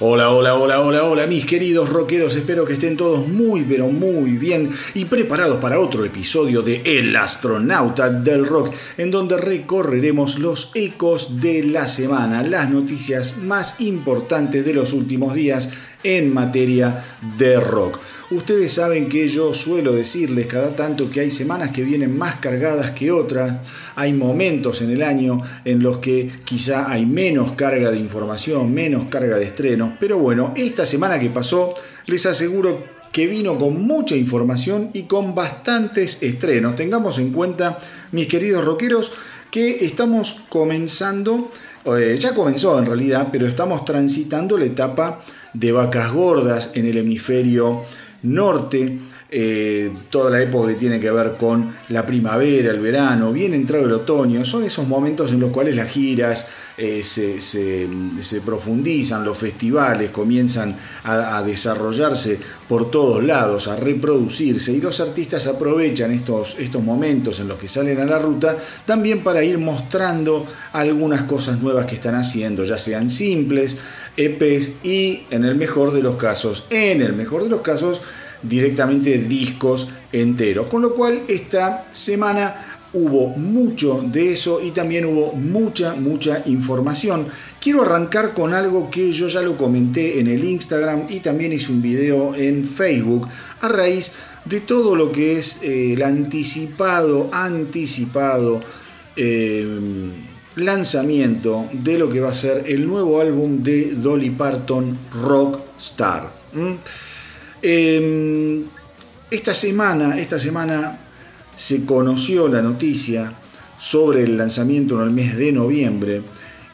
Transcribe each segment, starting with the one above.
Hola, hola, hola, hola, hola, mis queridos rockeros, espero que estén todos muy, pero muy bien y preparados para otro episodio de El astronauta del rock, en donde recorreremos los ecos de la semana, las noticias más importantes de los últimos días en materia de rock. Ustedes saben que yo suelo decirles cada tanto que hay semanas que vienen más cargadas que otras, hay momentos en el año en los que quizá hay menos carga de información, menos carga de estrenos, pero bueno, esta semana que pasó les aseguro que vino con mucha información y con bastantes estrenos. Tengamos en cuenta, mis queridos rockeros, que estamos comenzando, eh, ya comenzó en realidad, pero estamos transitando la etapa de vacas gordas en el hemisferio norte, eh, toda la época que tiene que ver con la primavera, el verano, bien entrado el otoño, son esos momentos en los cuales las giras eh, se, profundizan, los festivales comienzan a, desarrollarse por todos lados, a reproducirse y los artistas aprovechan estos, estos momentos en los que salen a la ruta también para ir mostrando algunas cosas nuevas que están haciendo, ya sean simples, EPs y en el mejor de los casos, en el mejor de los casos, directamente discos enteros. Con lo cual esta semana hubo mucho de eso y también hubo mucha, mucha información. Quiero arrancar con algo que yo ya lo comenté en el Instagram y también hice un video en Facebook a raíz de todo lo que es eh, el anticipado, anticipado. Eh, lanzamiento de lo que va a ser el nuevo álbum de Dolly Parton, Rockstar. Em, esta semana, esta semana se conoció la noticia sobre el lanzamiento en el mes de noviembre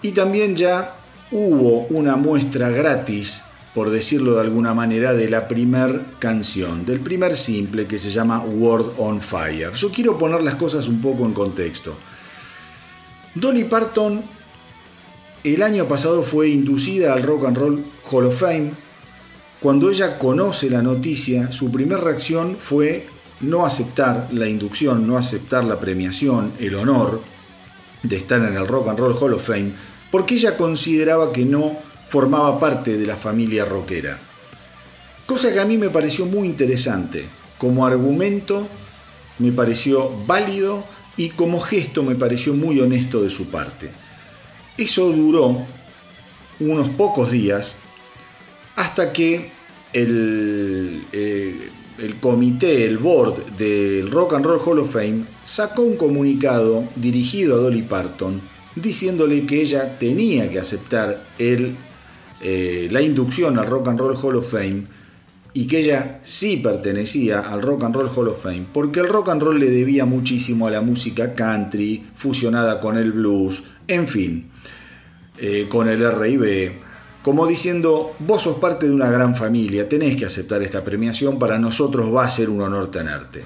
y también ya hubo una muestra gratis, por decirlo de alguna manera, de la primer canción, del primer simple que se llama World on Fire. Yo quiero poner las cosas un poco en contexto. Dolly Parton el año pasado fue inducida al Rock and Roll Hall of Fame. Cuando ella conoce la noticia, su primera reacción fue no aceptar la inducción, no aceptar la premiación, el honor de estar en el Rock and Roll Hall of Fame, porque ella consideraba que no formaba parte de la familia rockera. Cosa que a mí me pareció muy interesante. Como argumento me pareció válido y como gesto me pareció muy honesto de su parte. Eso duró unos pocos días hasta que el, eh, el comité, el board del Rock and Roll Hall of Fame sacó un comunicado dirigido a Dolly Parton diciéndole que ella tenía que aceptar el, eh, la inducción al Rock and Roll Hall of Fame y que ella sí pertenecía al Rock and Roll Hall of Fame, porque el rock and roll le debía muchísimo a la música country, fusionada con el blues, en fin, eh, con el RB, como diciendo, vos sos parte de una gran familia, tenés que aceptar esta premiación, para nosotros va a ser un honor tenerte.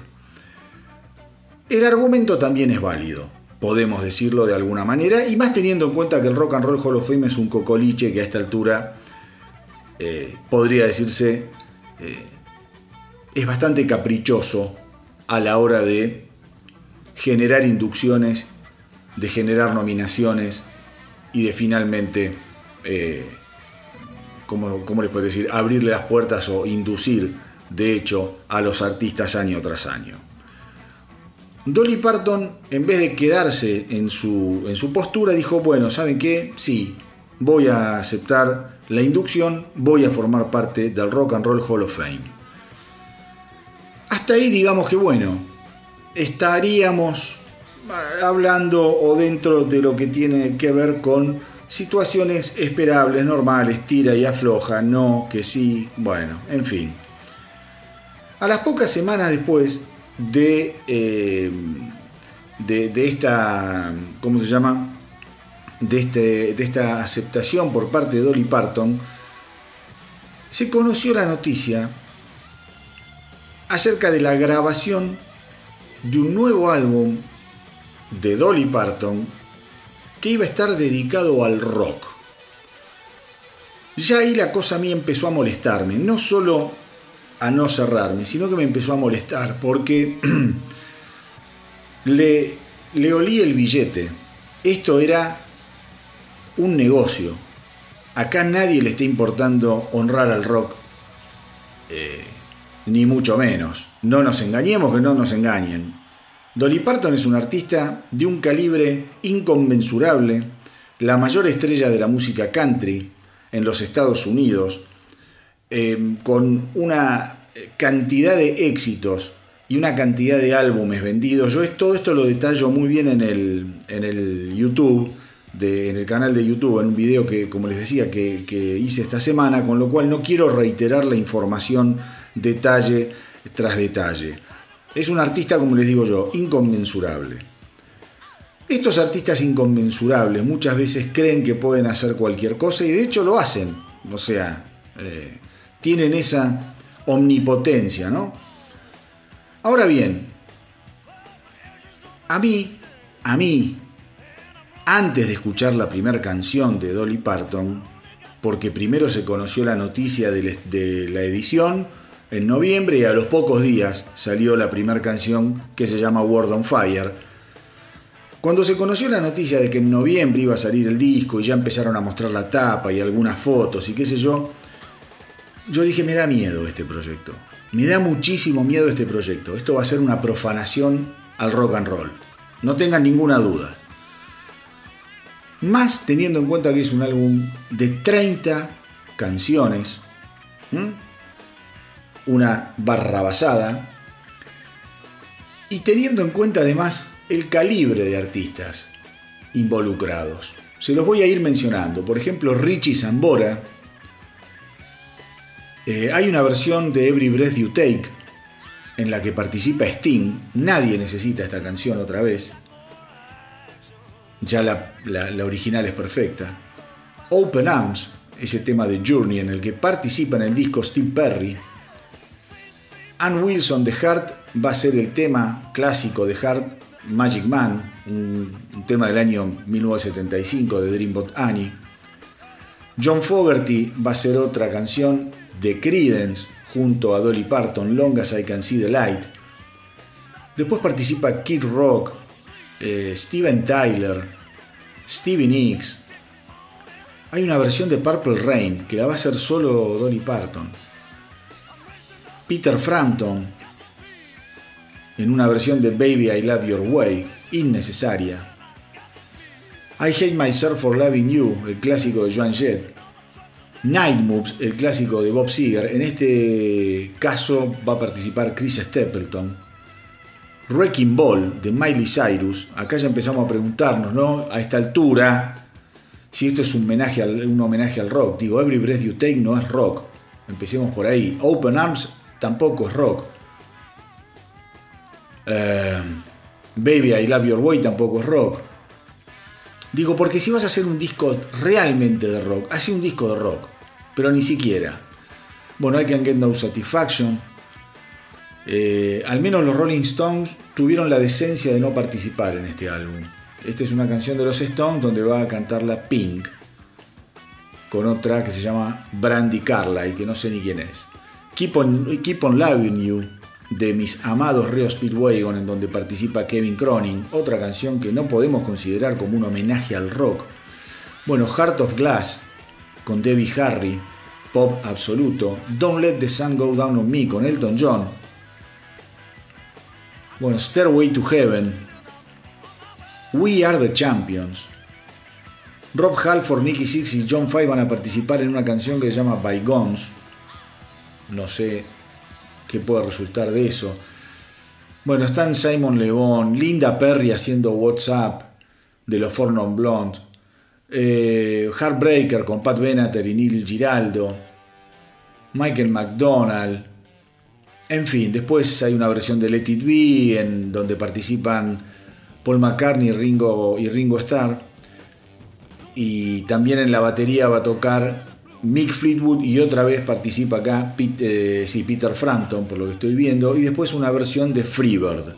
El argumento también es válido, podemos decirlo de alguna manera, y más teniendo en cuenta que el Rock and Roll Hall of Fame es un cocoliche que a esta altura eh, podría decirse eh, es bastante caprichoso a la hora de generar inducciones, de generar nominaciones y de finalmente, eh, ¿cómo, les puedo decir?, abrirle las puertas o inducir, de hecho, a los artistas año tras año. Dolly Parton, en vez de quedarse en su, en su postura, dijo, bueno, ¿saben qué? Sí, voy a aceptar la inducción, voy a formar parte del Rock and Roll Hall of Fame. Hasta ahí digamos que bueno, estaríamos hablando o dentro de lo que tiene que ver con situaciones esperables, normales, tira y afloja, no, que sí, bueno, en fin. A las pocas semanas después de, eh, de, esta, ¿cómo se llama? De, este, de esta aceptación por parte de Dolly Parton, se conoció la noticia acerca de la grabación de un nuevo álbum de Dolly Parton que iba a estar dedicado al rock. Ya ahí la cosa a mí empezó a molestarme, no solo a no cerrarme, sino que me empezó a molestar porque le, le olí el billete. Esto era un negocio. Acá nadie le está importando honrar al rock, eh, ni mucho menos. No nos engañemos que no nos engañen. Dolly Parton es un artista de un calibre inconmensurable, la mayor estrella de la música country en los Estados Unidos, em, con una cantidad de éxitos y una cantidad de álbumes vendidos. Yo todo esto lo detallo muy bien en el, en el YouTube, en el canal de YouTube, en un video que, como les decía, que, hice esta semana, con lo cual no quiero reiterar la información detalle tras detalle. Es un artista, como les digo yo, inconmensurable. Estos artistas inconmensurables muchas veces creen que pueden hacer cualquier cosa y de hecho lo hacen. O sea, eh, tienen esa omnipotencia, ¿no? Ahora bien, a mí, a mí, antes de escuchar la primera canción de Dolly Parton, porque primero se conoció la noticia de la edición, en noviembre y a los pocos días salió la primera canción que se llama World on Fire. Cuando se conoció la noticia de que en noviembre iba a salir el disco y ya empezaron a mostrar la tapa y algunas fotos y qué sé yo, yo dije, me da miedo este proyecto. Me da muchísimo miedo este proyecto. Esto va a ser una profanación al rock and roll. No tengan ninguna duda. Más teniendo en cuenta que es un álbum de 30 canciones una barra basada, y teniendo en cuenta además el calibre de artistas involucrados. Se los voy a ir mencionando. Por ejemplo, Richie Zambora. Eh, hay una versión de Every Breath You Take en la que participa Sting. Nadie necesita esta canción otra vez. Ya la, original es perfecta. Open Arms, ese tema de Journey en el que participa en el disco Steve Perry, Ann Wilson de Heart va a ser el tema clásico de Heart, Magic Man, un, tema del año 1975 de Dreambot Annie. John Fogerty va a ser otra canción de Creedence junto a Dolly Parton, Long as I Can See the Light. Después participa Kid Rock, eh, Steven Tyler, Stevie Nicks. Hay una versión de Purple Rain que la va a hacer solo Dolly Parton. Peter Frampton en una versión de Baby I Love Your Way, innecesaria. I Hate Myself for Loving You, el clásico de Joan Jett. Night Moves, el clásico de Bob Seger. En este caso va a participar Chris Stapleton. Wrecking Ball de Miley Cyrus. Acá ya empezamos a preguntarnos, ¿no? A esta altura, si esto es un homenaje al, rock. Digo, Every Breath You Take no es rock. Empecemos por ahí. Open Arms tampoco es rock. Eh, Baby I Love Your Way tampoco es rock. Digo, porque si vas a hacer un disco realmente de rock, hace un disco de rock, pero ni siquiera. Bueno, I Can Get No Satisfaction. Eh, al menos los Rolling Stones tuvieron la decencia de no participar en este álbum. Esta es una canción de los Stones donde va a cantarla Pink, con otra que se llama Brandy Carlyle, que no sé ni quién es. Keep on, Loving You de mis amados Rio Speedwagon en donde participa Kevin Cronin, otra canción que no podemos considerar como un homenaje al rock. Bueno, Heart of Glass con Debbie Harry, pop absoluto. Don't Let the Sun Go Down on Me con Elton John. Bueno, Stairway to Heaven. We Are the Champions. Rob Halford, Nicky Six y John Five van a participar en una canción que se llama Bygones no sé qué puede resultar de eso. Bueno, están Simon Lebon, Linda Perry haciendo WhatsApp de los Four Non eh, Heartbreaker con Pat Benatar y Neil Giraldo, Michael McDonald, en fin, después hay una versión de Let It Be en donde participan Paul McCartney y Ringo, y Ringo Starr. Y también en la batería va a tocar Mick Fleetwood y otra vez participa acá Peter, eh, Peter Frampton, por lo que estoy viendo. Y después una versión de Freebird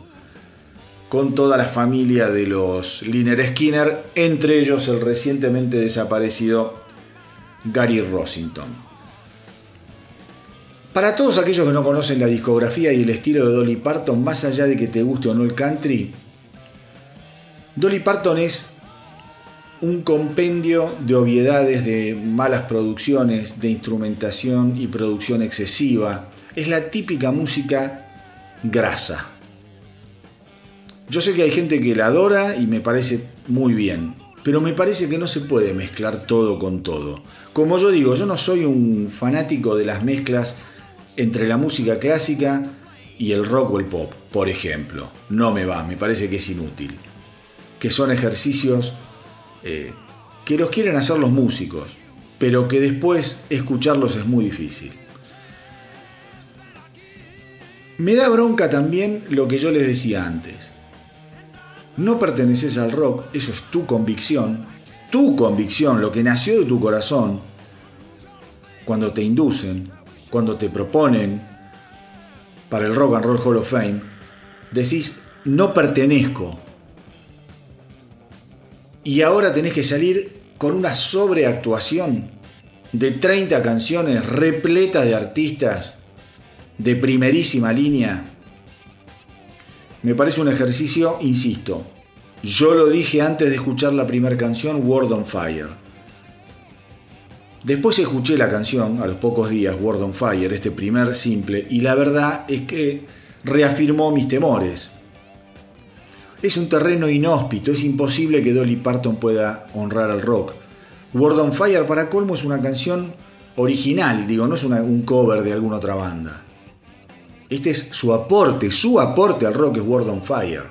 con toda la familia de los Liner Skinner, entre ellos el recientemente desaparecido Gary Rossington. Para todos aquellos que no conocen la discografía y el estilo de Dolly Parton, más allá de que te guste o no el country, Dolly Parton es un compendio de obviedades, de malas producciones, de instrumentación y producción excesiva. Es la típica música grasa. Yo sé que hay gente que la adora y me parece muy bien, pero me parece que no se puede mezclar todo con todo. Como yo digo, yo no soy un fanático de las mezclas entre la música clásica y el rock o el pop, por ejemplo. No me va, me parece que es inútil. Que son ejercicios eh, que los quieren hacer los músicos, pero que después escucharlos es muy difícil. Me da bronca también lo que yo les decía antes. No perteneces al rock, eso es tu convicción, tu convicción, lo que nació de tu corazón, cuando te inducen, cuando te proponen para el Rock and Roll Hall of Fame, decís, no pertenezco. Y ahora tenés que salir con una sobreactuación de 30 canciones repletas de artistas de primerísima línea. Me parece un ejercicio, insisto, yo lo dije antes de escuchar la primera canción, World on Fire. Después escuché la canción, a los pocos días, Word on Fire, este primer simple, y la verdad es que reafirmó mis temores. Es un terreno inhóspito, es imposible que Dolly Parton pueda honrar al rock. Word on Fire para colmo es una canción original, digo, no es un cover de alguna otra banda. Este es su aporte, su aporte al rock es Word on Fire.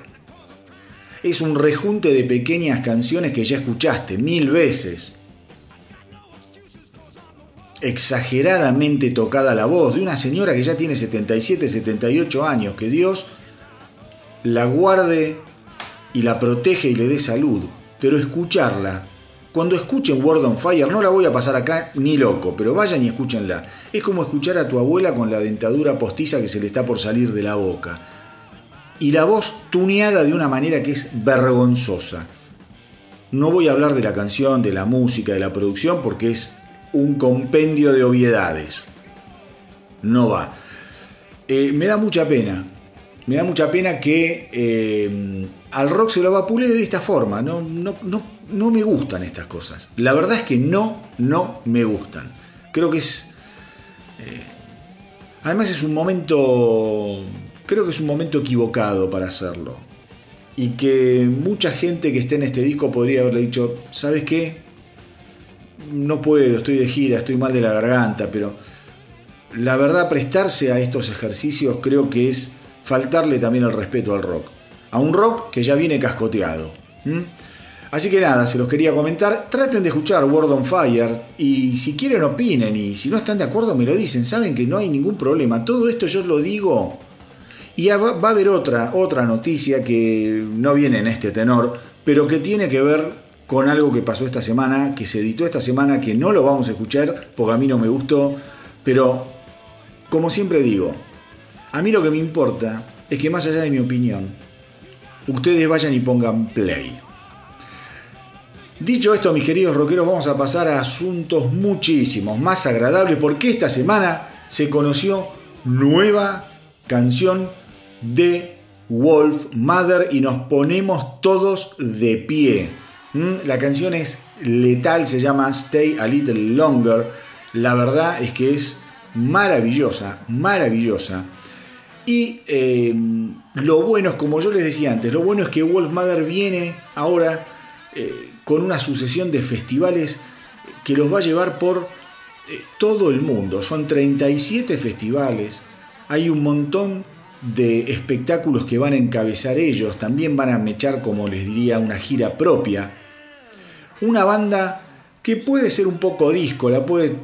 Es un rejunte de pequeñas canciones que ya escuchaste mil veces exageradamente tocada la voz de una señora que ya tiene 77, 78 años, que Dios la guarde y la protege y le dé salud, pero escucharla, cuando escuchen Word on Fire, no la voy a pasar acá ni loco, pero vayan y escúchenla. Es como escuchar a tu abuela con la dentadura postiza que se le está por salir de la boca. Y la voz tuneada de una manera que es vergonzosa. No voy a hablar de la canción, de la música, de la producción, porque es un compendio de obviedades. No va. Eh, me da mucha pena. Me da mucha pena que eh, al rock se lo vapule de esta forma. No, no, no, me gustan estas cosas. La verdad es que no, no me gustan. Creo que es... Eh, además es un momento... Creo que es un momento equivocado para hacerlo. Y que mucha gente que esté en este disco podría haberle dicho, ¿sabes qué? No puedo, estoy de gira, estoy mal de la garganta, pero la verdad prestarse a estos ejercicios creo que es faltarle también el respeto al rock. A un rock que ya viene cascoteado. Así que nada, se los quería comentar. Traten de escuchar Word on Fire y si quieren opinen y si no están de acuerdo me lo dicen. Saben que no hay ningún problema. Todo esto yo lo digo y va, a haber otra, otra noticia que no viene en este tenor, pero que tiene que ver con algo que pasó esta semana, que se editó esta semana, que no lo vamos a escuchar porque a mí no me gustó, pero como siempre digo, a mí lo que me importa es que más allá de mi opinión, ustedes vayan y pongan play. Dicho esto, mis queridos rockeros, vamos a pasar a asuntos muchísimos más agradables porque esta semana se conoció nueva canción de Wolf Mother y nos ponemos todos de pie. Mm, la canción es letal, se llama Stay a Little Longer. La verdad es que es maravillosa, maravillosa. Y eh, lo bueno es, como yo les decía antes, lo bueno es que Wolf Mother viene ahora eh, con una sucesión de festivales que los va a llevar por eh, todo el mundo. Son 37 festivales, hay un montón de espectáculos que van a encabezar ellos, también van a mechar, como les diría, una gira propia una banda que puede ser un poco disco, la puede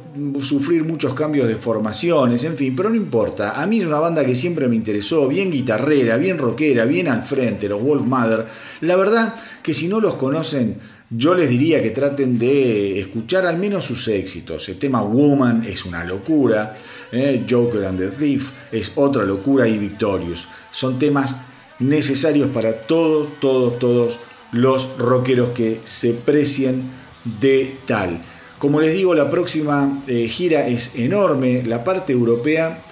sufrir muchos cambios de formaciones, en fin, pero no importa. A mí es una banda que siempre me interesó, bien guitarrera, bien rockera, bien al frente, los Wolf Mother. La verdad que si no los conocen, yo les diría que traten de escuchar al menos sus éxitos. El tema Woman es una locura, eh, Joker and the Thief es otra locura y Victorious. Son temas necesarios para todos, todos, todos los rockeros que se precien de tal. Como les digo, la próxima eh, gira es enorme, la parte europea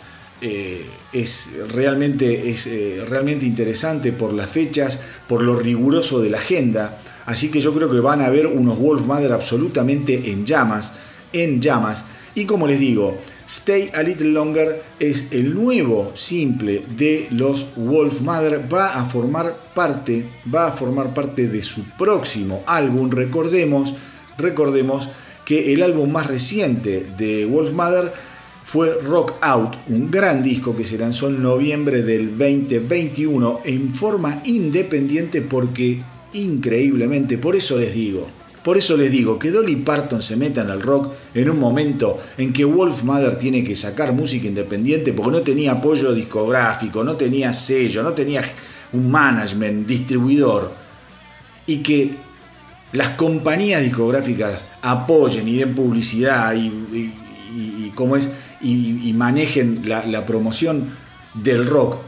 eh, es, realmente, es eh, realmente interesante por las fechas, por lo riguroso de la agenda, así que yo creo que van a haber unos Wolf Mother absolutamente en llamas, en llamas, y como les digo, Stay a Little Longer es el nuevo simple de los Wolf Mother. Va a formar parte, va a formar parte de su próximo álbum. Recordemos Recordemos que el álbum más reciente de Wolf Mother fue Rock Out, un gran disco que se lanzó en noviembre del 2021 en forma independiente porque increíblemente, por eso les digo, por eso les digo que Dolly Parton se meta en el rock en un momento en que Wolf Mother tiene que sacar música independiente porque no tenía apoyo discográfico, no tenía sello, no tenía un management, distribuidor y que las compañías discográficas apoyen y den publicidad y, es, y, manejen la, la, promoción del rock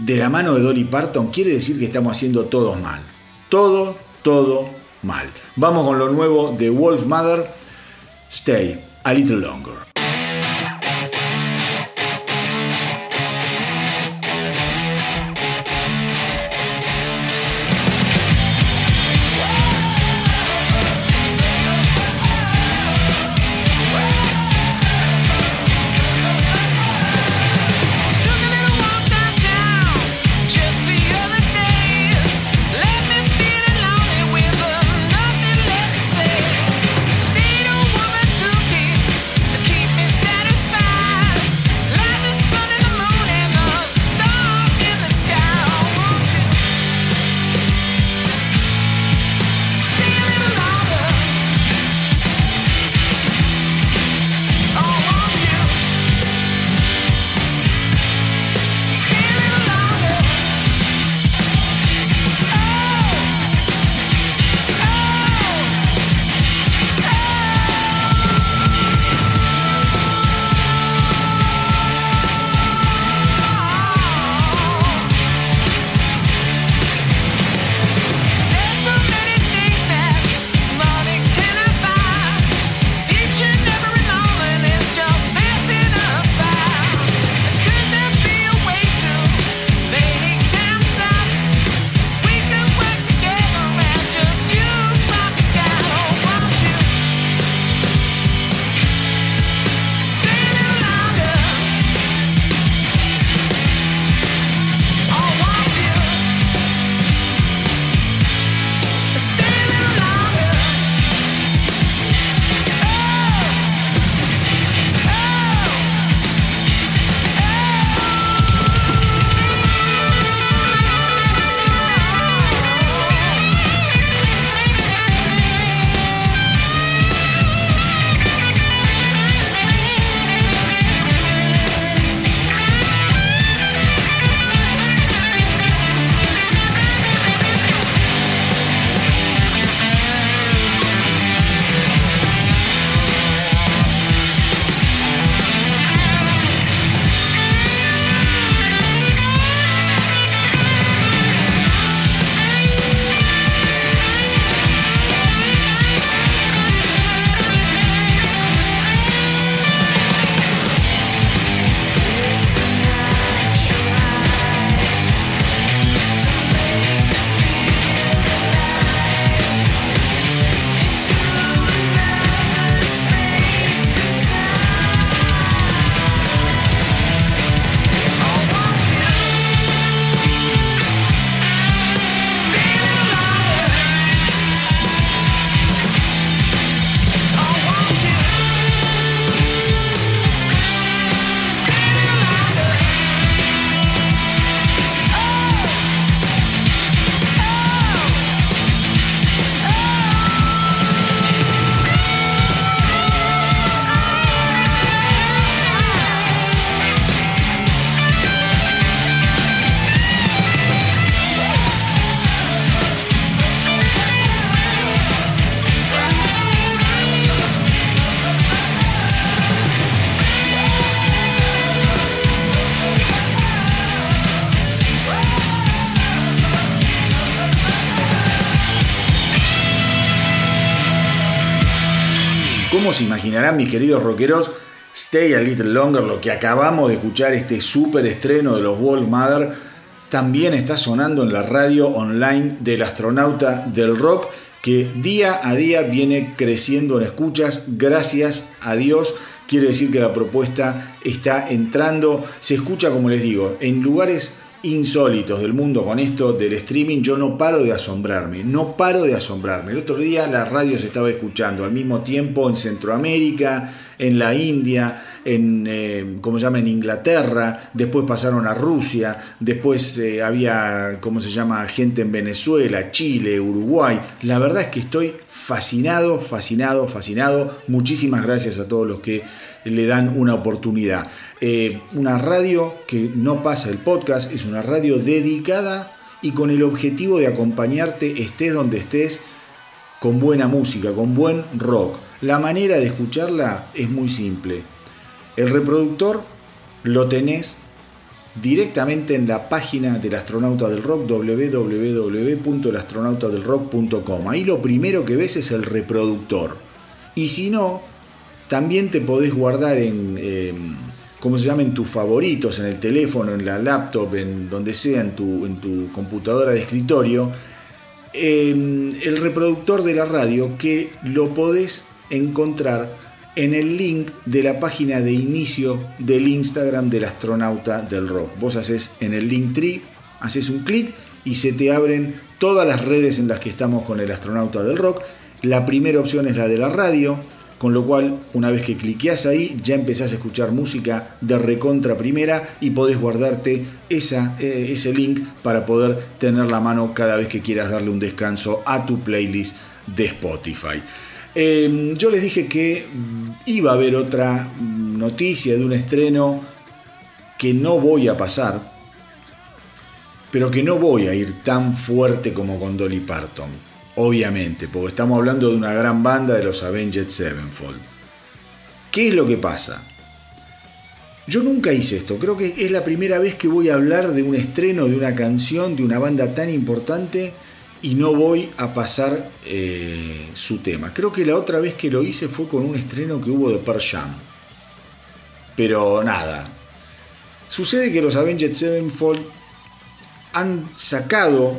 de la mano de Dolly Parton, quiere decir que estamos haciendo todo mal. Todo, todo mal. Vamos con lo nuevo de Wolf Mother, Stay a Little Longer. Mis queridos rockeros, Stay a Little Longer, lo que acabamos de escuchar, este super estreno de los Wolf Mother, también está sonando en la radio online del astronauta del rock, que día a día viene creciendo en escuchas, gracias a Dios. Quiere decir que la propuesta está entrando, se escucha como les digo, en lugares insólitos del mundo con esto del streaming, yo no paro de asombrarme, no paro de asombrarme. El otro día la radio se estaba escuchando al mismo tiempo en Centroamérica, en la India, en, eh, ¿cómo se llama?, en Inglaterra, después pasaron a Rusia, después eh, había, ¿cómo se llama?, gente en Venezuela, Chile, Uruguay. La verdad es que estoy fascinado, fascinado, fascinado. Muchísimas gracias a todos los que le dan una oportunidad. Eh, una radio que no pasa el podcast, es una radio dedicada y con el objetivo de acompañarte estés donde estés con buena música, con buen rock. La manera de escucharla es muy simple. El reproductor lo tenés directamente en la página del astronauta del rock www.elastronautadelrock.com. Ahí lo primero que ves es el reproductor. Y si no, también te podés guardar en... Em, como se llamen tus favoritos, en el teléfono, en la laptop, en donde sea, en tu, en tu computadora de escritorio, em, el reproductor de la radio que lo podés encontrar en el link de la página de inicio del Instagram del astronauta del rock. Vos haces en el link tree, haces un clic y se te abren todas las redes en las que estamos con el astronauta del rock. La primera opción es la de la radio, con lo cual una vez que cliqueas ahí ya empezás a escuchar música de recontra primera y podés guardarte esa, eh, ese link para poder tener la mano cada vez que quieras darle un descanso a tu playlist de Spotify. Em, yo les dije que mm, iba a haber otra mm, noticia de un estreno que no voy a pasar, pero que no voy a ir tan fuerte como con Dolly Parton obviamente, porque estamos hablando de una gran banda de los Avenged Sevenfold. ¿Qué es lo que pasa? Yo nunca hice esto, creo que es la primera vez que voy a hablar de un estreno, de una canción, de una banda tan importante y no voy a pasar eh, su tema. Creo que la otra vez que lo hice fue con un estreno que hubo de Pearl Jam. Pero nada. Sucede que los Avenged Sevenfold han sacado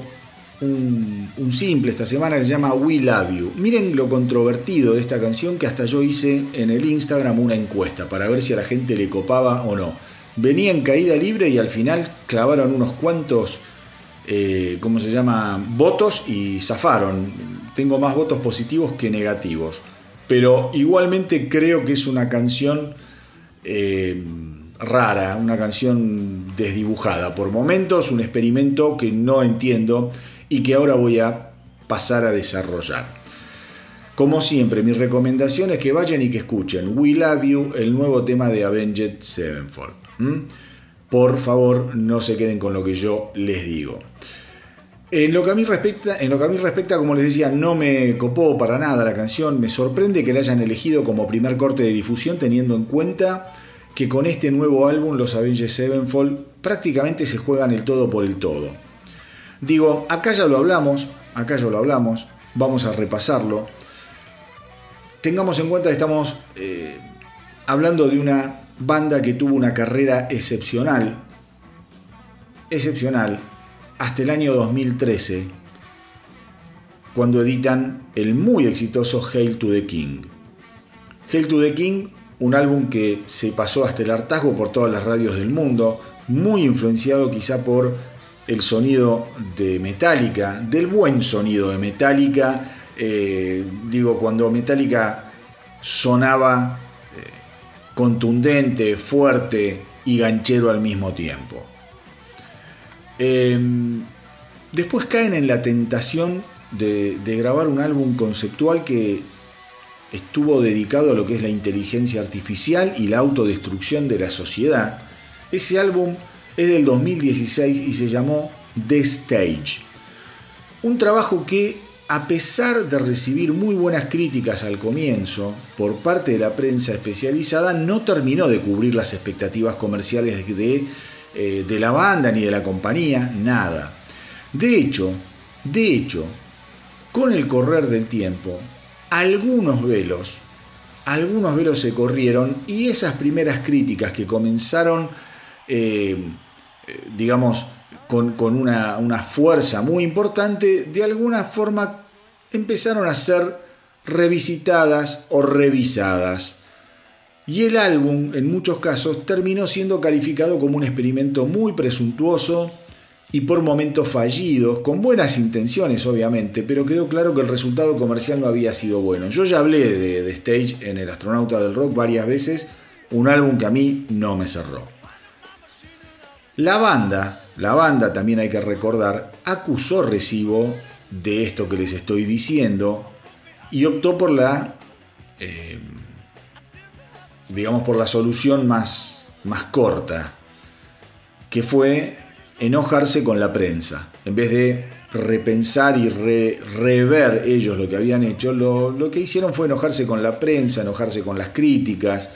un, simple esta semana que se llama We Love You. Miren lo controvertido de esta canción que hasta yo hice en el Instagram una encuesta para ver si a la gente le copaba o no. Venía en caída libre y al final clavaron unos cuantos, eh, ¿cómo se llama?, votos y zafaron. Tengo más votos positivos que negativos. Pero igualmente creo que es una canción eh, rara, una canción desdibujada. Por momentos, un experimento que no entiendo y que ahora voy a pasar a desarrollar. Como siempre, mi recomendación es que vayan y que escuchen We Love You, el nuevo tema de Avenged Sevenfold. Por favor, no se queden con lo que yo les digo. En lo, que a mí respecta, en lo que a mí respecta, como les decía, no me copó para nada la canción. Me sorprende que la hayan elegido como primer corte de difusión, teniendo en cuenta que con este nuevo álbum, los Avenged Sevenfold, prácticamente se juegan el todo por el todo. Digo, acá ya lo hablamos, acá ya lo hablamos, vamos a repasarlo. Tengamos en cuenta que estamos eh, hablando de una banda que tuvo una carrera excepcional, excepcional, hasta el año 2013, cuando editan el muy exitoso Hail to the King. Hail to the King, un álbum que se pasó hasta el hartazgo por todas las radios del mundo, muy influenciado quizá por el sonido de Metallica, del buen sonido de Metallica, eh, digo, cuando Metallica sonaba eh, contundente, fuerte y ganchero al mismo tiempo. Em, después caen en la tentación de, de grabar un álbum conceptual que estuvo dedicado a lo que es la inteligencia artificial y la autodestrucción de la sociedad. Ese álbum es del 2016 y se llamó The Stage. Un trabajo que, a pesar de recibir muy buenas críticas al comienzo por parte de la prensa especializada, no terminó de cubrir las expectativas comerciales de, eh, de la banda ni de la compañía, nada. De hecho, de hecho, con el correr del tiempo, algunos velos algunos velos se corrieron y esas primeras críticas que comenzaron, eh, digamos, con, una, una, fuerza muy importante, de alguna forma empezaron a ser revisitadas o revisadas. Y el álbum, en muchos casos, terminó siendo calificado como un experimento muy presuntuoso y por momentos fallidos, con buenas intenciones obviamente, pero quedó claro que el resultado comercial no había sido bueno. Yo ya hablé de, de Stage en El Astronauta del Rock varias veces, un álbum que a mí no me cerró. La banda, la banda también hay que recordar, acusó recibo de esto que les estoy diciendo y optó por la, eh, digamos, por la solución más, más corta, que fue enojarse con la prensa. En vez de repensar y rever ellos lo que habían hecho, lo, que hicieron fue enojarse con la prensa, enojarse con las críticas.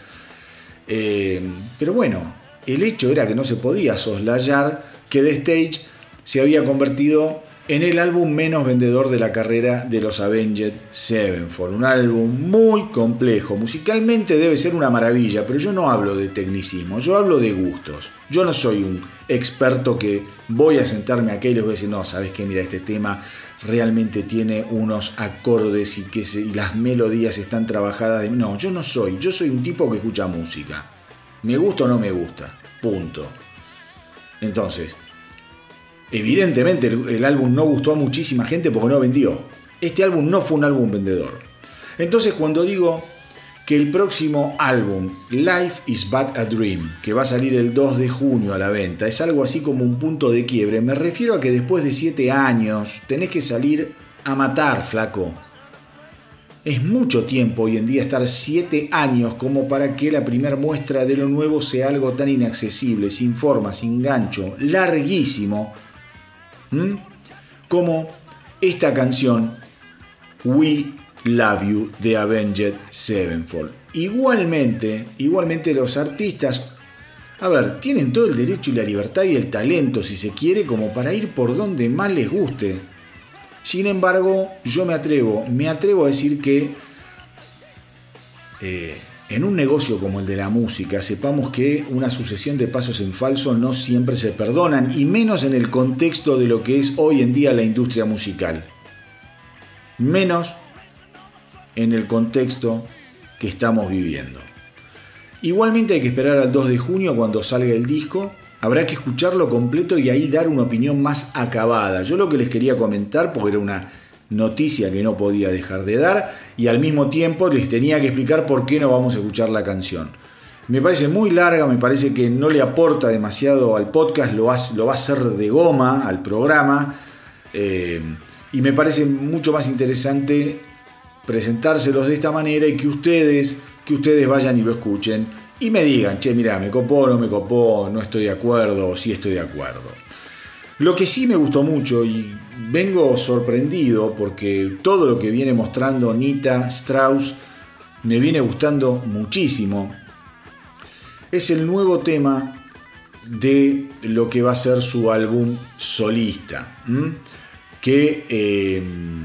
Eh, pero bueno, el hecho era que no se podía soslayar que The Stage se había convertido en el álbum menos vendedor de la carrera de los Avenged Sevenfold. Un álbum muy complejo. Musicalmente debe ser una maravilla, pero yo no hablo de tecnicismo, yo hablo de gustos. Yo no soy un experto que voy a sentarme aquí y les voy a decir, no, sabes que mira, este tema realmente tiene unos acordes y que las melodías están trabajadas. No, yo no soy, yo soy un tipo que escucha música. Me gusta o no me gusta. Punto. Entonces, Evidentemente el, álbum no gustó a muchísima gente porque no vendió. Este álbum no fue un álbum vendedor. Entonces cuando digo que el próximo álbum, Life is But a Dream, que va a salir el 2 de junio a la venta, es algo así como un punto de quiebre, me refiero a que después de 7 años tenés que salir a matar, flaco. Es mucho tiempo hoy en día estar 7 años como para que la primera muestra de lo nuevo sea algo tan inaccesible, sin forma, sin gancho, larguísimo, como esta canción We Love You de Avenged Sevenfold. Igualmente, igualmente los artistas, a ver, tienen todo el derecho y la libertad y el talento, si se quiere, como para ir por donde más les guste. Sin embargo, yo me atrevo, me atrevo a decir que eh, en un negocio como el de la música, sepamos que una sucesión de pasos en falso no siempre se perdonan, y menos en el contexto de lo que es hoy en día la industria musical. Menos en el contexto que estamos viviendo. Igualmente hay que esperar al 2 de junio cuando salga el disco. Habrá que escucharlo completo y ahí dar una opinión más acabada. Yo lo que les quería comentar, porque era una noticia que no podía dejar de dar y al mismo tiempo les tenía que explicar por qué no vamos a escuchar la canción. Me parece muy larga, me parece que no le aporta demasiado al podcast, lo lo va a hacer de goma al programa eh, y me parece mucho más interesante presentárselos de esta manera y que ustedes, que ustedes vayan y lo escuchen y me digan, che, mira, me copó, no me copó, no estoy de acuerdo, sí estoy de acuerdo. Lo que sí me gustó mucho y vengo sorprendido porque todo lo que viene mostrando Nita Strauss me viene gustando muchísimo. Es el nuevo tema de lo que va a ser su álbum solista, que, em,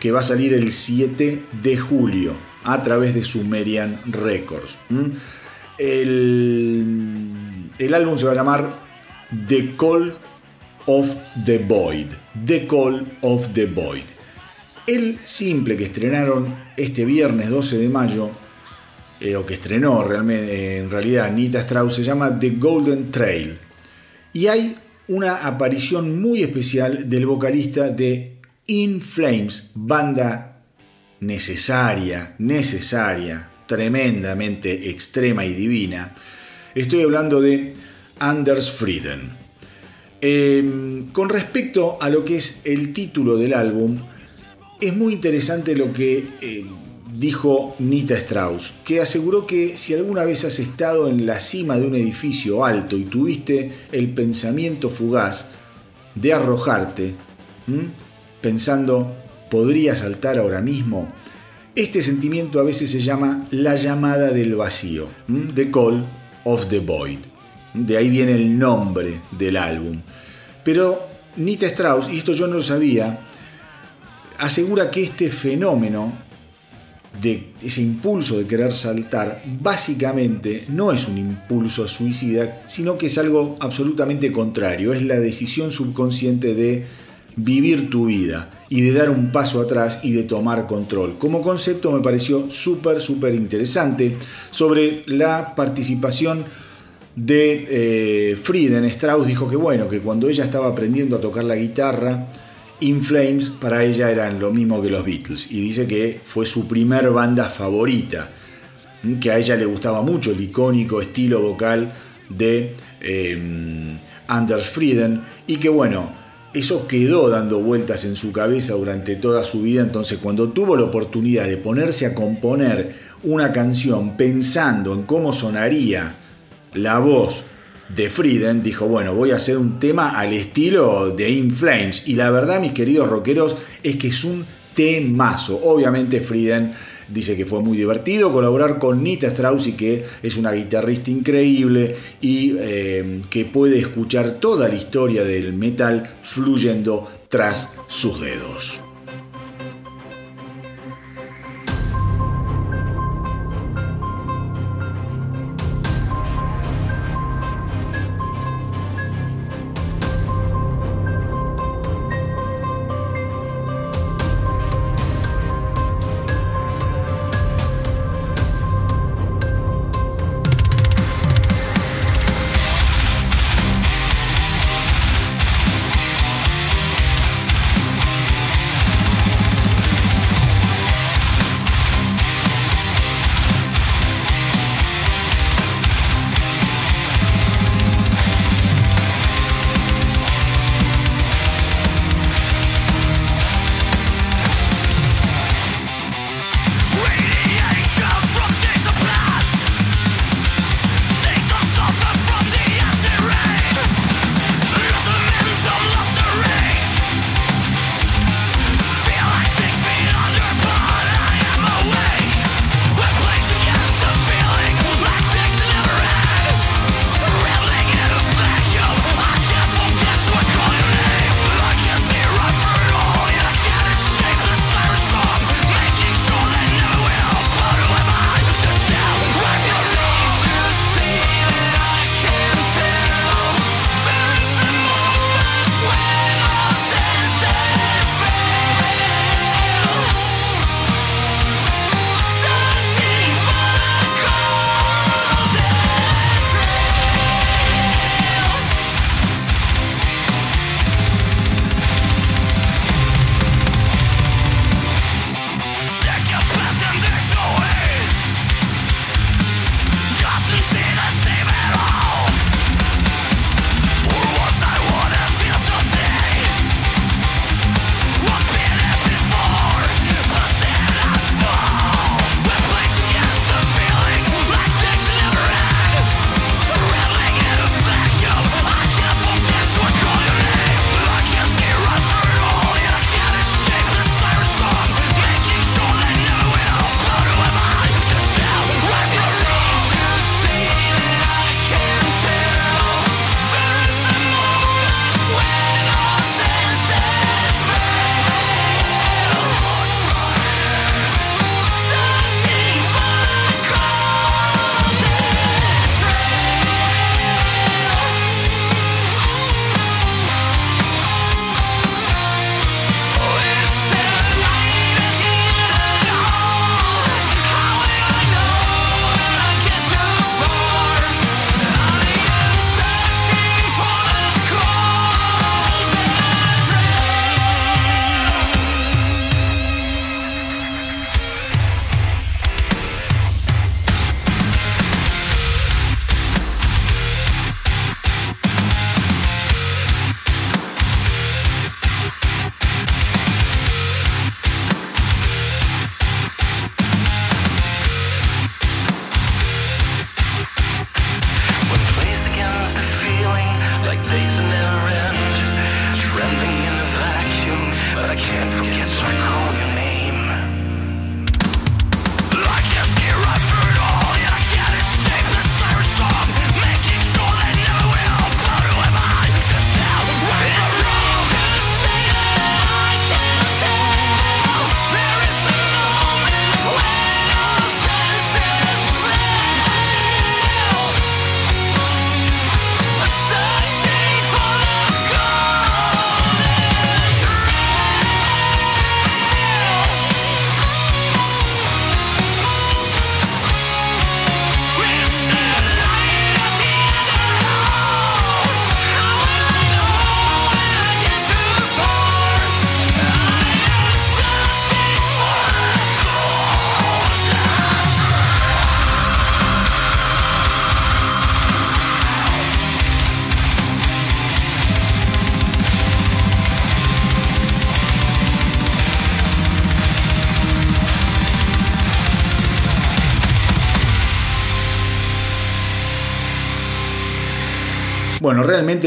que, va a salir el 7 de julio a través de Sumerian Records. El, álbum se va a llamar The Call of the Void. The Call of the Void. El simple que estrenaron este viernes 12 de mayo, eh, o que estrenó realmente, en realidad Nita Strauss, se llama The Golden Trail. Y hay una aparición muy especial del vocalista de In Flames, banda necesaria, necesaria, tremendamente extrema y divina. Estoy hablando de Anders Frieden. Em, con respecto a lo que es el título del álbum, es muy interesante lo que em, dijo Nita Strauss, que aseguró que si alguna vez has estado en la cima de un edificio alto y tuviste el pensamiento fugaz de arrojarte, pensando, ¿podría saltar ahora mismo? Este sentimiento a veces se llama la llamada del vacío, The Call of the Void. De ahí viene el nombre del álbum. Pero Nita Strauss, y esto yo no lo sabía, asegura que este fenómeno de ese impulso de querer saltar, básicamente no es un impulso suicida, sino que es algo absolutamente contrario, es la decisión subconsciente de vivir tu vida y de dar un paso atrás y de tomar control. Como concepto me pareció súper, súper interesante sobre la participación de eh, Frieden. Strauss dijo que bueno, que cuando ella estaba aprendiendo a tocar la guitarra, In Flames para ella eran lo mismo que los Beatles y dice que fue su primer banda favorita, que a ella le gustaba mucho el icónico estilo vocal de eh, Anders Frieden y que bueno, eso quedó dando vueltas en su cabeza durante toda su vida, entonces cuando tuvo la oportunidad de ponerse a componer una canción pensando en cómo sonaría la voz de Frieden, dijo, bueno, voy a hacer un tema al estilo de In Flames. Y la verdad, mis queridos rockeros, es que es un temazo. Obviamente Frieden Dice que fue muy divertido colaborar con Nita Strauss y que es una guitarrista increíble y eh, que puede escuchar toda la historia del metal fluyendo tras sus dedos.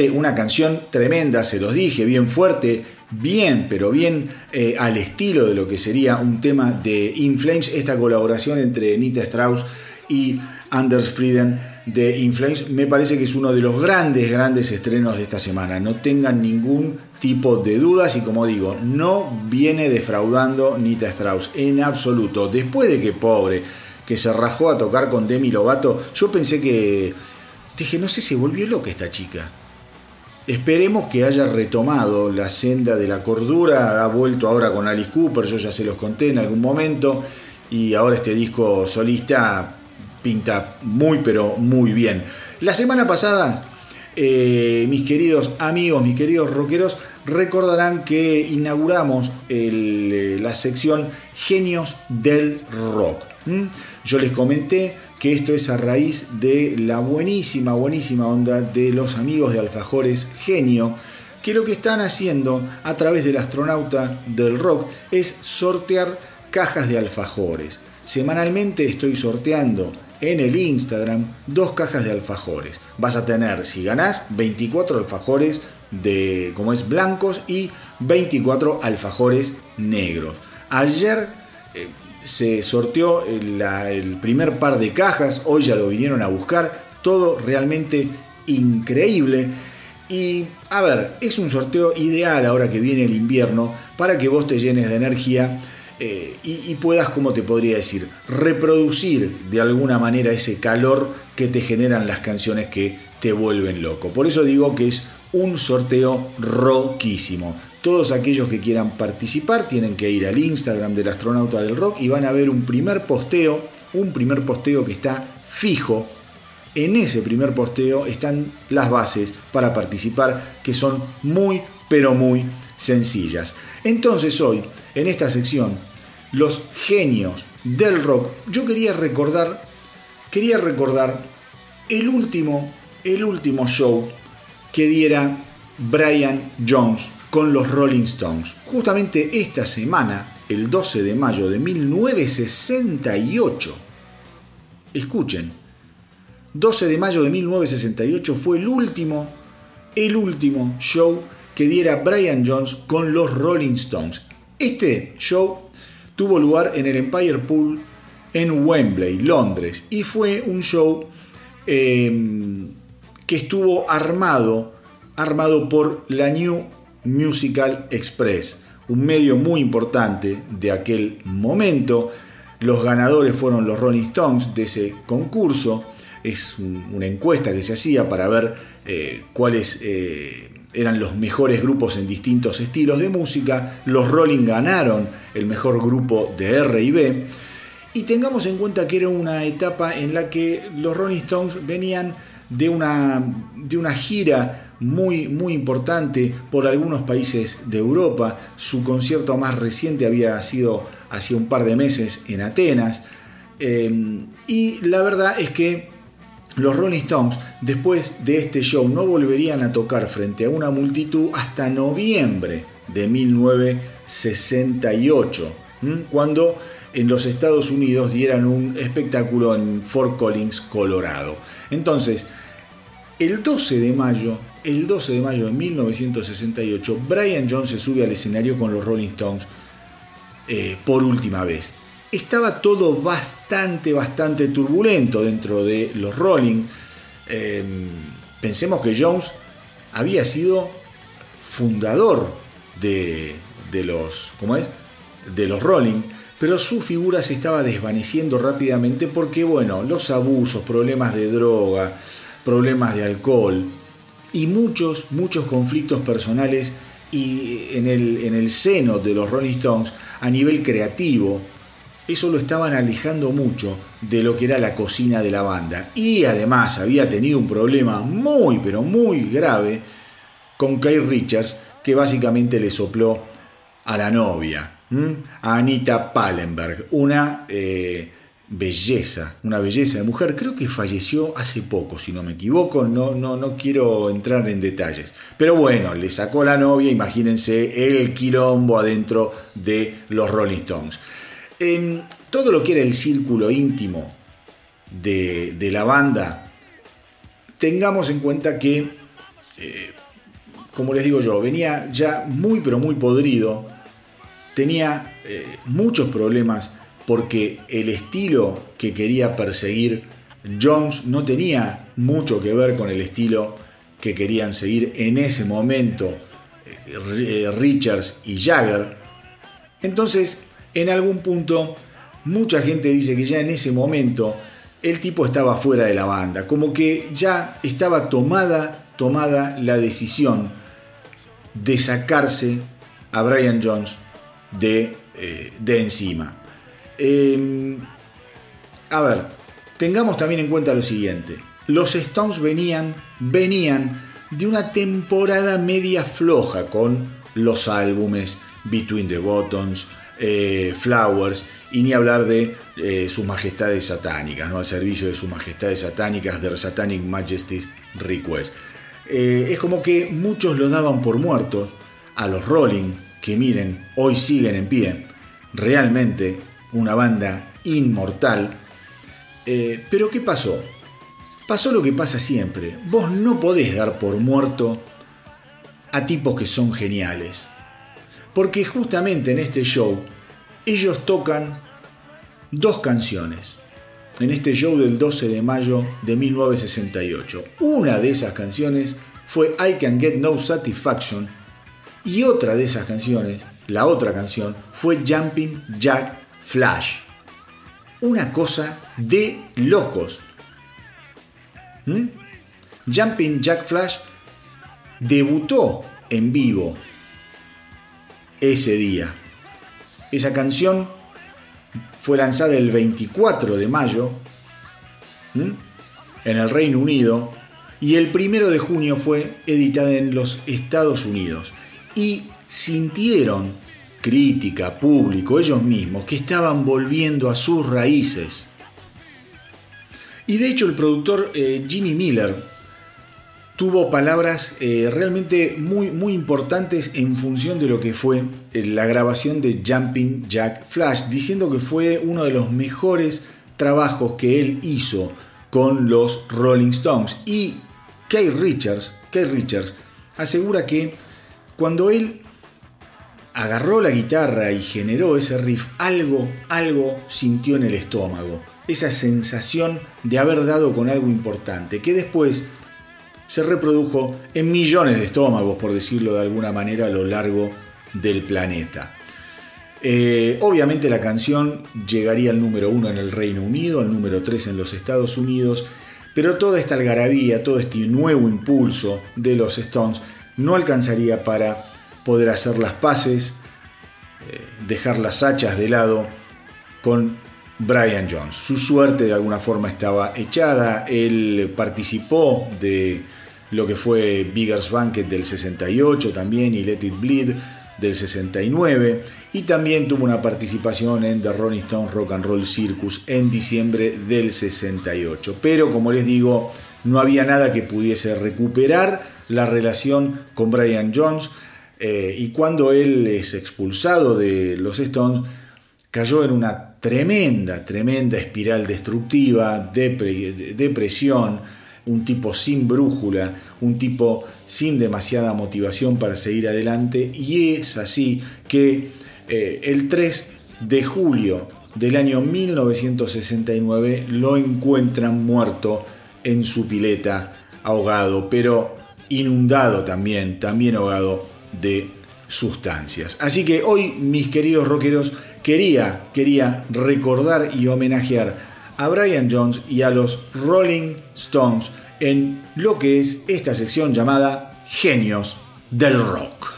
Una canción tremenda, se los dije, bien fuerte, bien, pero bien eh, al estilo de lo que sería un tema de In Flames, esta colaboración entre Nita Strauss y Anders Frieden de In Flames, me parece que es uno de los grandes, grandes estrenos de esta semana. No tengan ningún tipo de dudas y como digo, no viene defraudando Nita Strauss en absoluto. Después de que pobre, que se rajó a tocar con Demi Lovato, yo pensé que... Dije, no sé, se volvió loca esta chica. Esperemos que haya retomado la senda de la cordura, ha vuelto ahora con Alice Cooper, yo ya se los conté en algún momento, y ahora este disco solista pinta muy pero muy bien. La semana pasada, eh, mis queridos amigos, mis queridos rockeros, recordarán que inauguramos eh, la sección Genios del Rock. Yo les comenté que esto es a raíz de la buenísima, buenísima onda de los amigos de Alfajores Genio, que lo que están haciendo a través del astronauta del rock es sortear cajas de alfajores. Semanalmente estoy sorteando en el Instagram dos cajas de alfajores. Vas a tener, si ganás, 24 alfajores de, como es, blancos y 24 alfajores negros. Ayer eh, se sorteó el, primer par de cajas, hoy ya lo vinieron a buscar, todo realmente increíble. Y a ver, es un sorteo ideal ahora que viene el invierno para que vos te llenes de energía eh, y, puedas, como te podría decir, reproducir de alguna manera ese calor que te generan las canciones que te vuelven loco. Por eso digo que es un sorteo roquísimo. Todos aquellos que quieran participar tienen que ir al Instagram del astronauta del rock y van a ver un primer posteo, un primer posteo que está fijo. En ese primer posteo están las bases para participar que son muy pero muy sencillas. Entonces hoy, en esta sección, los genios del rock, yo quería recordar, quería recordar el último, el último show que diera Brian Jones con los Rolling Stones. Justamente esta semana, el 12 de mayo de 1968, escuchen, 12 de mayo de 1968 fue el último, el último show que diera Brian Jones con los Rolling Stones. Este show tuvo lugar en el Empire Pool en Wembley, Londres, y fue un show em, que estuvo armado, armado por la New Musical Express, un medio muy importante de aquel momento. Los ganadores fueron los Rolling Stones de ese concurso. Es una encuesta que se hacía para ver eh, cuáles eh, eran los mejores grupos en distintos estilos de música. Los Rolling ganaron el mejor grupo de R y B. Y tengamos en cuenta que era una etapa en la que los Rolling Stones venían de una, de una gira muy, muy importante por algunos países de Europa. Su concierto más reciente había sido hace un par de meses en Atenas. Eh, y la verdad es que los Rolling Stones, después de este show, no volverían a tocar frente a una multitud hasta noviembre de 1968, cuando en los Estados Unidos dieran un espectáculo en Fort Collins, Colorado. Entonces, el 12 de mayo el 12 de mayo de 1968, Brian Jones se sube al escenario con los Rolling Stones eh, por última vez. Estaba todo bastante, bastante turbulento dentro de los Rolling. Em, pensemos que Jones había sido fundador de, de los, ¿cómo es? De los Rolling, pero su figura se estaba desvaneciendo rápidamente porque, bueno, los abusos, problemas de droga, problemas de alcohol, y muchos, muchos conflictos personales y en el, en el seno de los Rolling Stones a nivel creativo. Eso lo estaban alejando mucho de lo que era la cocina de la banda. Y además había tenido un problema muy, pero muy grave con Kay Richards, que básicamente le sopló a la novia, a Anita Pallenberg, una eh, belleza, una belleza de mujer. Creo que falleció hace poco, si no me equivoco, no, no, no quiero entrar en detalles. Pero bueno, le sacó la novia, imagínense el quilombo adentro de los Rolling Stones. En todo lo que era el círculo íntimo de, de la banda, tengamos en cuenta que eh, como les digo yo, venía ya muy pero muy podrido, tenía eh, muchos problemas porque el estilo que quería perseguir Jones no tenía mucho que ver con el estilo que querían seguir en ese momento eh, Richards y Jagger. Entonces, en algún punto, mucha gente dice que ya en ese momento el tipo estaba fuera de la banda, como que ya estaba tomada, tomada la decisión de sacarse a Brian Jones de, eh, de encima. Em, a ver, tengamos también en cuenta lo siguiente. Los Stones venían, venían de una temporada media floja con los álbumes Between the Buttons, eh, Flowers, y ni hablar de eh, sus majestades satánicas, ¿no? al servicio de sus majestades satánicas, de Satanic Majesty's Request. Eh, es como que muchos lo daban por muertos a los Rolling, que miren, hoy siguen en pie. Realmente una banda inmortal. pero ¿qué pasó? Pasó lo que pasa siempre. Vos no podés dar por muerto a tipos que son geniales. Porque justamente en este show ellos tocan dos canciones. En este show del 12 de mayo de 1968. Una de esas canciones fue I Can Get No Satisfaction y otra de esas canciones, la otra canción, fue Jumping Jack Flash. Una cosa de locos. ¿Mm? Jumping Jack Flash debutó en vivo ese día. Esa canción fue lanzada el 24 de mayo en el Reino Unido y el 1 de junio fue editada en los Estados Unidos. Y sintieron crítica, público, ellos mismos, que estaban volviendo a sus raíces y de hecho el productor eh, Jimmy Miller tuvo palabras eh, realmente muy, muy importantes en función de lo que fue eh, la grabación de Jumping Jack Flash, diciendo que fue uno de los mejores trabajos que él hizo con los Rolling Stones. Y Kay Richards, Kay Richards asegura que cuando él agarró la guitarra y generó ese riff, algo, algo sintió en el estómago esa sensación de haber dado con algo importante, que después se reprodujo en millones de estómagos, por decirlo de alguna manera, a lo largo del planeta. Eh, obviamente la canción llegaría al número uno en el Reino Unido, al número 3 en los Estados Unidos, pero toda esta algarabía, todo este nuevo impulso de los Stones no alcanzaría para poder hacer las paces, eh, dejar las hachas de lado con Brian Jones. Su suerte de alguna forma estaba echada, él participó de lo que fue Bigger's Banquet del 68 también y Let It Bleed del 69 y también tuvo una participación en The Rolling Stones Rock and Roll Circus en diciembre del 68. Pero como les digo, no había nada que pudiese recuperar la relación con Brian Jones eh, y cuando él es expulsado de los Stones cayó en una tremenda, tremenda espiral destructiva, depresión, un tipo sin brújula, un tipo sin demasiada motivación para seguir adelante. Y es así que eh, el 3 de julio del año 1969 lo encuentran muerto en su pileta, ahogado, pero inundado también, también ahogado de sustancias. Así que hoy, mis queridos rockeros, quería, quería recordar y homenajear a Brian Jones y a los Rolling Stones en lo que es esta sección llamada Genios del Rock.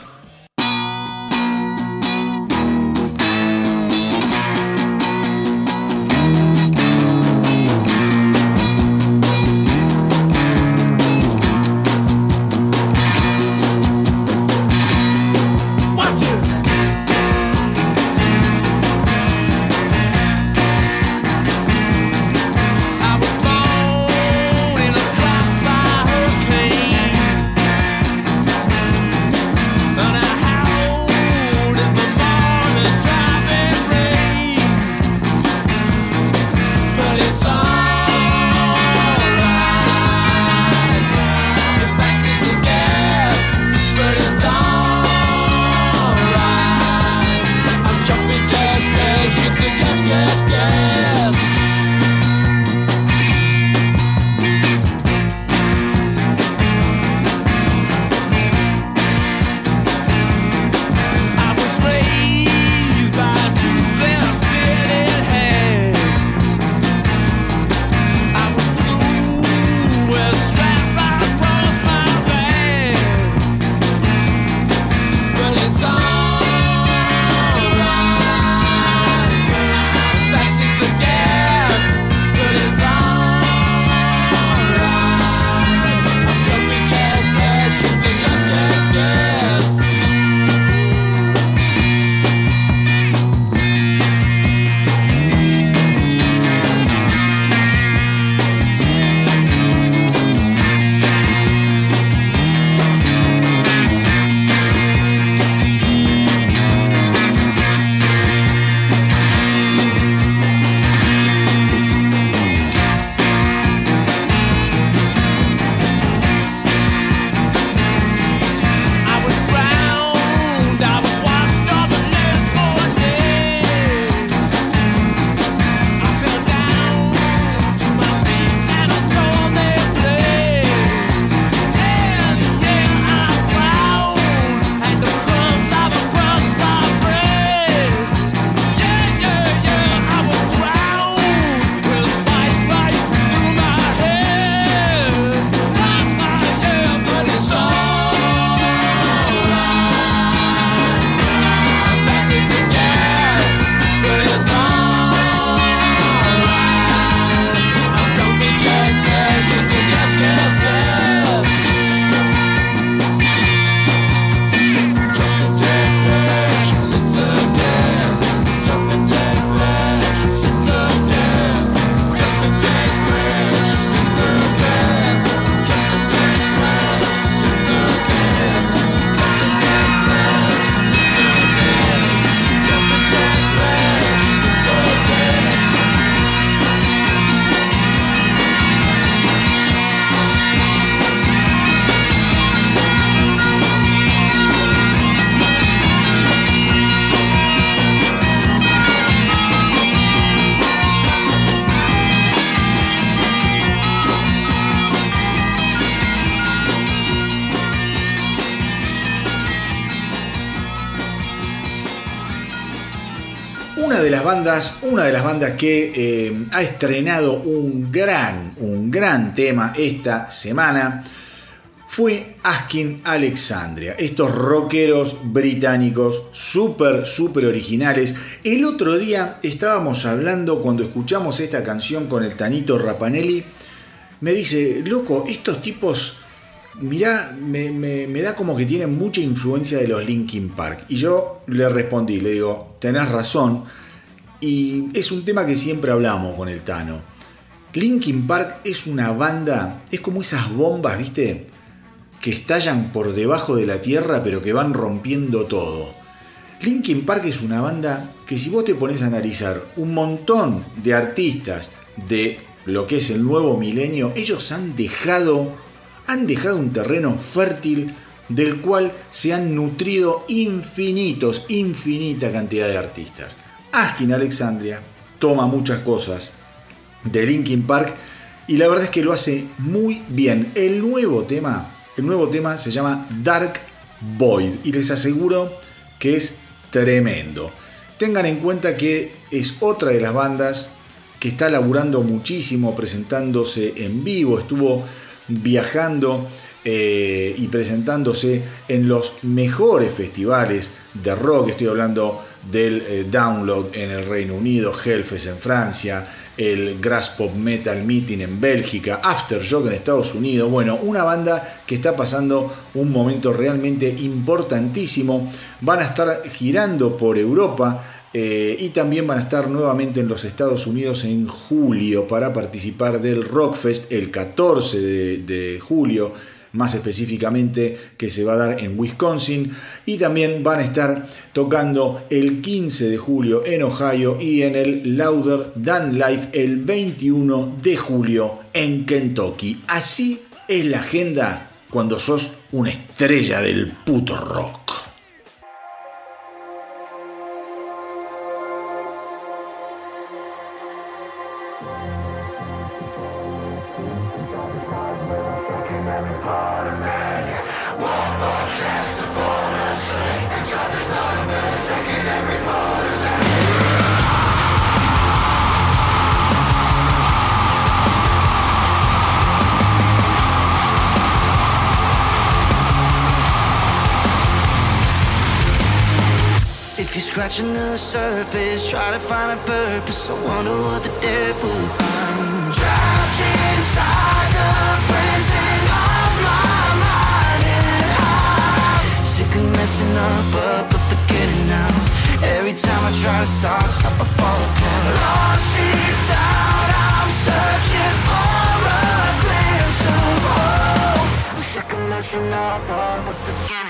Bandas que eh, ha estrenado un gran, un gran tema esta semana fue Askin Alexandria. Estos rockeros británicos súper, súper originales. El otro día estábamos hablando cuando escuchamos esta canción con el Tanito Rapanelli. Me dice, loco, estos tipos mirá, me, da como que tienen mucha influencia de los Linkin Park. Y yo le respondí, le digo, tenés razón. Y es un tema que siempre hablamos con el Tano. Linkin Park es una banda, es como esas bombas, ¿viste? Que estallan por debajo de la tierra pero que van rompiendo todo. Linkin Park es una banda que si vos te pones a analizar un montón de artistas de lo que es el nuevo milenio, ellos han dejado han dejado un terreno fértil del cual se han nutrido infinitos, infinita cantidad de artistas. Askin Alexandria toma muchas cosas de Linkin Park y la verdad es que lo hace muy bien. El nuevo tema, el nuevo tema se llama Dark Void y les aseguro que es tremendo. Tengan en cuenta que es otra de las bandas que está laburando muchísimo, presentándose en vivo, estuvo viajando eh, y presentándose en los mejores festivales de rock. Estoy hablando del eh, Download en el Reino Unido, Hellfest en Francia, el Grass Pop Metal Meeting en Bélgica, Aftershock en Estados Unidos. Bueno, una banda que está pasando un momento realmente importantísimo. Van a estar girando por Europa eh, y también van a estar nuevamente en los Estados Unidos en julio para participar del Rockfest el 14 de, julio, más específicamente que se va a dar en Wisconsin. Y también van a estar tocando el 15 de julio en Ohio y en el Louder Than Life el 21 de julio en Kentucky. Así es la agenda cuando sos una estrella del puto rock. Scratching the surface, try to find a purpose. I wonder what the dead will find. Trapped inside the prison of my mind, and I'm sick of messing up, up, but forgetting now. Every time I try to start, stop, I fall apart. Lost deep down, I'm searching for a glimpse of hope. Sick of messing up, up, but forgetting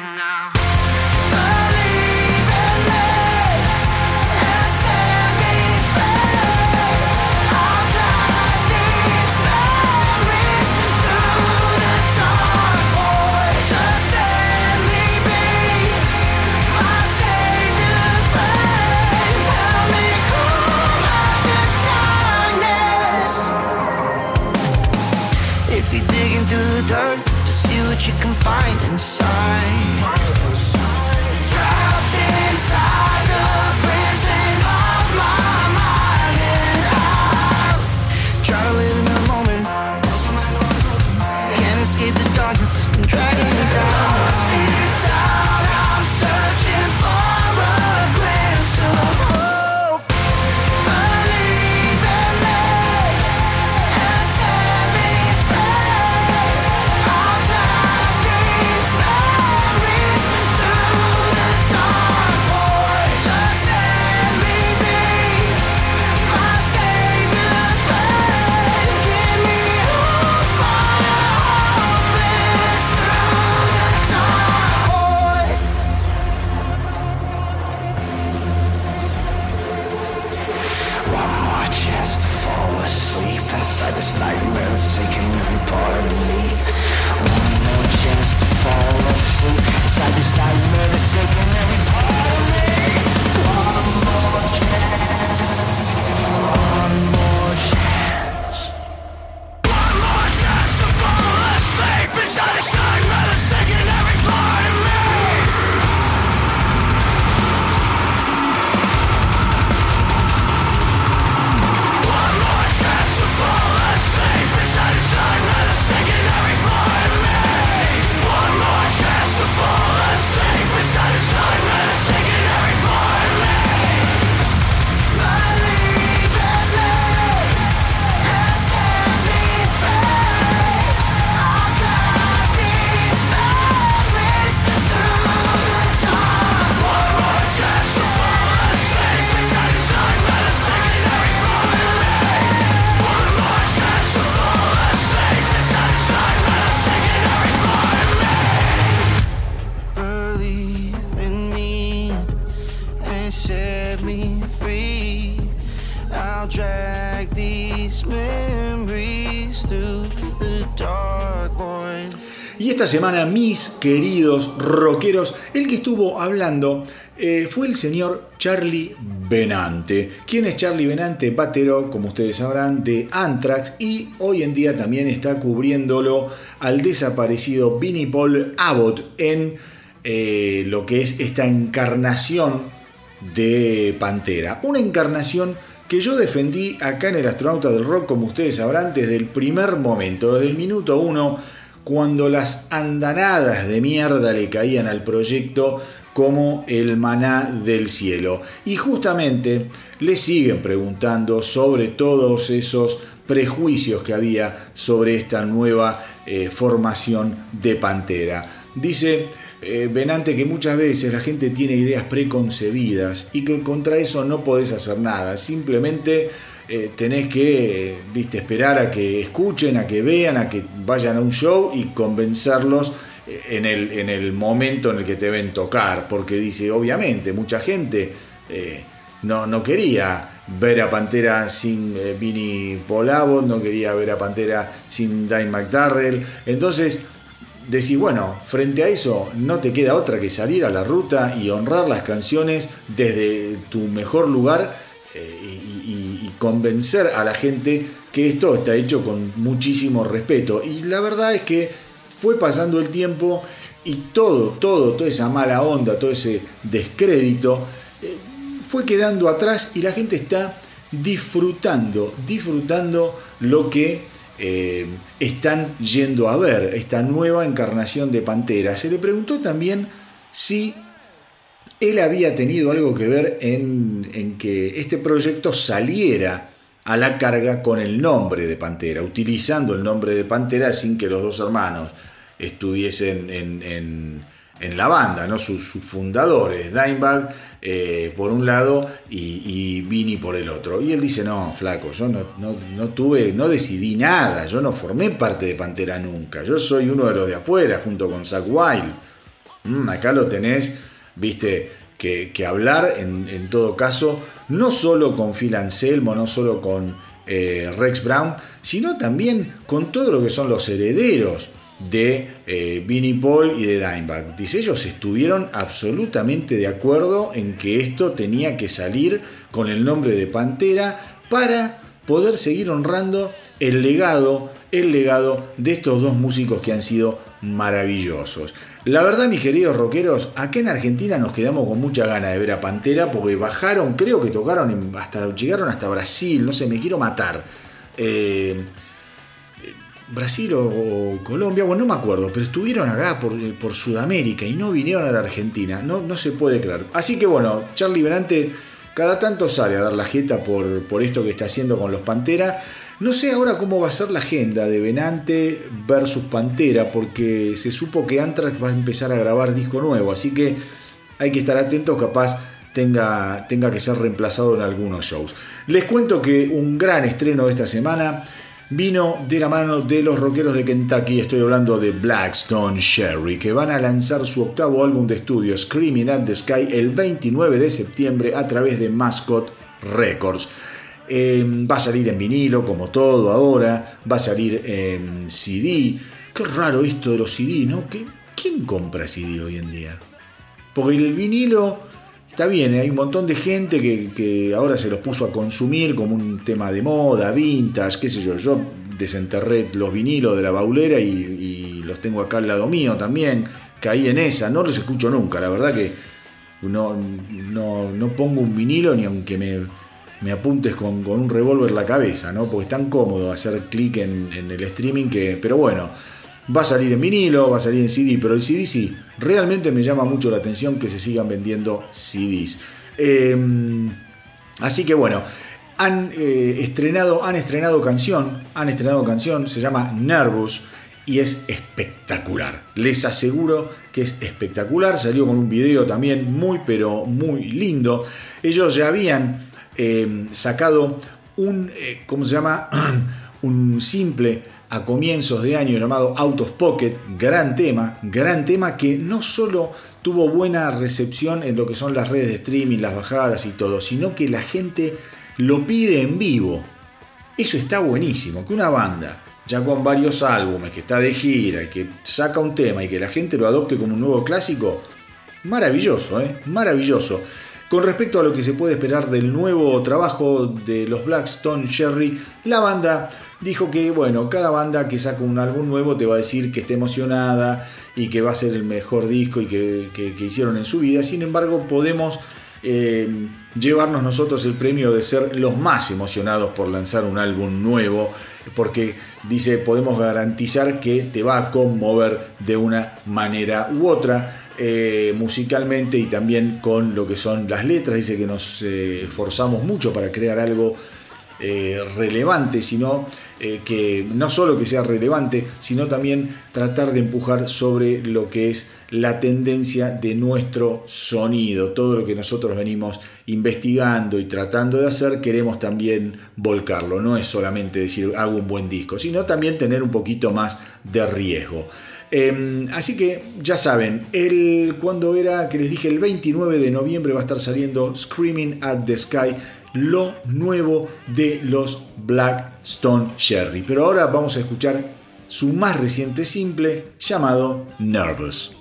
mis queridos rockeros, el que estuvo hablando eh, fue el señor Charlie Benante. ¿Quién es Charlie Benante? Batero, como ustedes sabrán, de Anthrax y hoy en día también está cubriéndolo al desaparecido Vinnie Paul Abbott en eh, lo que es esta encarnación de Pantera. Una encarnación que yo defendí acá en el Astronauta del Rock, como ustedes sabrán, desde el primer momento, desde el minuto uno cuando las andanadas de mierda le caían al proyecto como el maná del cielo. Y justamente le siguen preguntando sobre todos esos prejuicios que había sobre esta nueva eh, formación de Pantera. Dice eh, Benante que muchas veces la gente tiene ideas preconcebidas y que contra eso no podés hacer nada, simplemente eh, tenés que viste, esperar a que escuchen, a que vean, a que vayan a un show y convencerlos eh, en el, en el momento en el que te ven tocar, porque dice, obviamente, mucha gente eh, no, no quería ver a Pantera sin Vinnie Polavo, no quería ver a Pantera sin Dine McDarrell, entonces decís, bueno, frente a eso no te queda otra que salir a la ruta y honrar las canciones desde tu mejor lugar convencer a la gente que esto está hecho con muchísimo respeto. Y la verdad es que fue pasando el tiempo y todo, todo, toda esa mala onda, todo ese descrédito eh, fue quedando atrás y la gente está disfrutando, disfrutando lo que eh, están yendo a ver, esta nueva encarnación de Pantera. Se le preguntó también si él había tenido algo que ver en, que este proyecto saliera a la carga con el nombre de Pantera, utilizando el nombre de Pantera sin que los dos hermanos estuviesen en, la banda, ¿no? sus, fundadores, Dimebag eh, por un lado y, y, Vini por el otro. Y él dice, no, flaco, yo no, tuve, no decidí nada, yo no formé parte de Pantera nunca, yo soy uno de los de afuera junto con Zack Wild. Mm, acá lo tenés viste, que, hablar en, todo caso, no solo con Phil Anselmo, no solo con eh, Rex Brown, sino también con todo lo que son los herederos de eh, Paul y de Dimebag. Dice, ellos estuvieron absolutamente de acuerdo en que esto tenía que salir con el nombre de Pantera para poder seguir honrando el legado, el legado de estos dos músicos que han sido maravillosos. La verdad, mis queridos rockeros, acá en Argentina nos quedamos con mucha gana de ver a Pantera porque bajaron, creo que tocaron, hasta llegaron hasta Brasil, no sé, me quiero matar. Eh, Brasil o, Colombia, bueno, no me acuerdo, pero estuvieron acá por, Sudamérica y no vinieron a la Argentina, no, no se puede creer. Así que bueno, Charlie Benante cada tanto sale a dar la jeta por, por esto que está haciendo con los Pantera. No sé ahora cómo va a ser la agenda de Venante versus Pantera, porque se supo que Anthrax va a empezar a grabar disco nuevo, así que hay que estar atentos, capaz tenga, tenga que ser reemplazado en algunos shows. Les cuento que un gran estreno de esta semana vino de la mano de los rockeros de Kentucky, estoy hablando de Blackstone Sherry, que van a lanzar su octavo álbum de estudio, Screaming at the Sky, el 29 de septiembre a través de Mascot Records. Em, va a salir en vinilo, como todo ahora. Va a salir en CD. Qué raro esto de los CD, ¿no? ¿Quién compra CD hoy en día? Porque el vinilo está bien, hay un montón de gente que, ahora se los puso a consumir como un tema de moda, vintage, qué sé yo. Yo desenterré los vinilos de la baulera y, los tengo acá al lado mío también. Caí en esa, no los escucho nunca, la verdad que no, no, no pongo un vinilo ni aunque me me apuntes con, un revólver la cabeza, ¿no? Porque es tan cómodo hacer clic en, el streaming que. Pero bueno, va a salir en vinilo, va a salir en CD, pero el CD sí, realmente me llama mucho la atención que se sigan vendiendo CDs. Em, así que bueno, han eh, estrenado, han estrenado canción, han estrenado canción, se llama Nervous y es espectacular. Les aseguro que es espectacular. Salió con un video también muy, pero muy lindo. Ellos ya habían Em, sacado un, eh, ¿cómo se llama? un simple a comienzos de año llamado Out of Pocket, gran tema, gran tema que no solo tuvo buena recepción en lo que son las redes de streaming, las bajadas y todo, sino que la gente lo pide en vivo. Eso está buenísimo, que una banda ya con varios álbumes, que está de gira y que saca un tema y que la gente lo adopte como un nuevo clásico, maravilloso, ¿eh? maravilloso. Con respecto a lo que se puede esperar del nuevo trabajo de los Blackstone Cherry, la banda dijo que, bueno, cada banda que saca un álbum nuevo te va a decir que está emocionada y que va a ser el mejor disco y que, hicieron en su vida. Sin embargo, podemos eh, llevarnos nosotros el premio de ser los más emocionados por lanzar un álbum nuevo, porque dice, podemos garantizar que te va a conmover de una manera u otra. Eh, musicalmente y también con lo que son las letras. Dice que nos eh, esforzamos mucho para crear algo eh, relevante, sino que no solo que sea relevante, sino también tratar de empujar sobre lo que es la tendencia de nuestro sonido. Todo lo que nosotros venimos investigando y tratando de hacer, queremos también volcarlo. No es solamente decir hago un buen disco, sino también tener un poquito más de riesgo. Em, así que ya saben, el, cuando era que les dije el 29 de noviembre va a estar saliendo Screaming at the Sky, lo nuevo de los Blackstone Cherry. Pero ahora vamos a escuchar su más reciente simple llamado Nervous.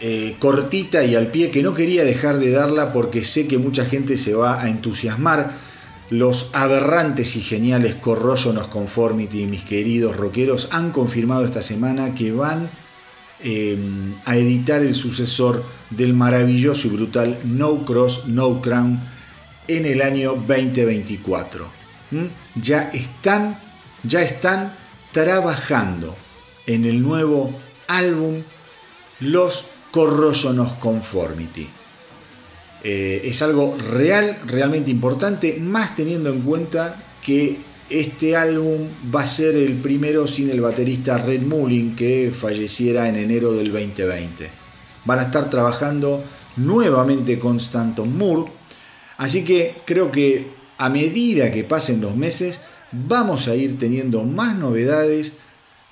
Eh, cortita y al pie que no quería dejar de darla porque sé que mucha gente se va a entusiasmar. Los aberrantes y geniales Corrosion Conformity, mis queridos rockeros, han confirmado esta semana que van eh, a editar el sucesor del maravilloso y brutal No Cross, No Crown en el año 2024. ya están, ya están trabajando en el nuevo álbum Los Corrosion Conformity. Eh, es algo real, realmente importante, más teniendo en cuenta que este álbum va a ser el primero sin el baterista Red Mullin que falleciera en enero del 2020. Van a estar trabajando nuevamente con Stanton Moore, así que creo que a medida que pasen los meses vamos a ir teniendo más novedades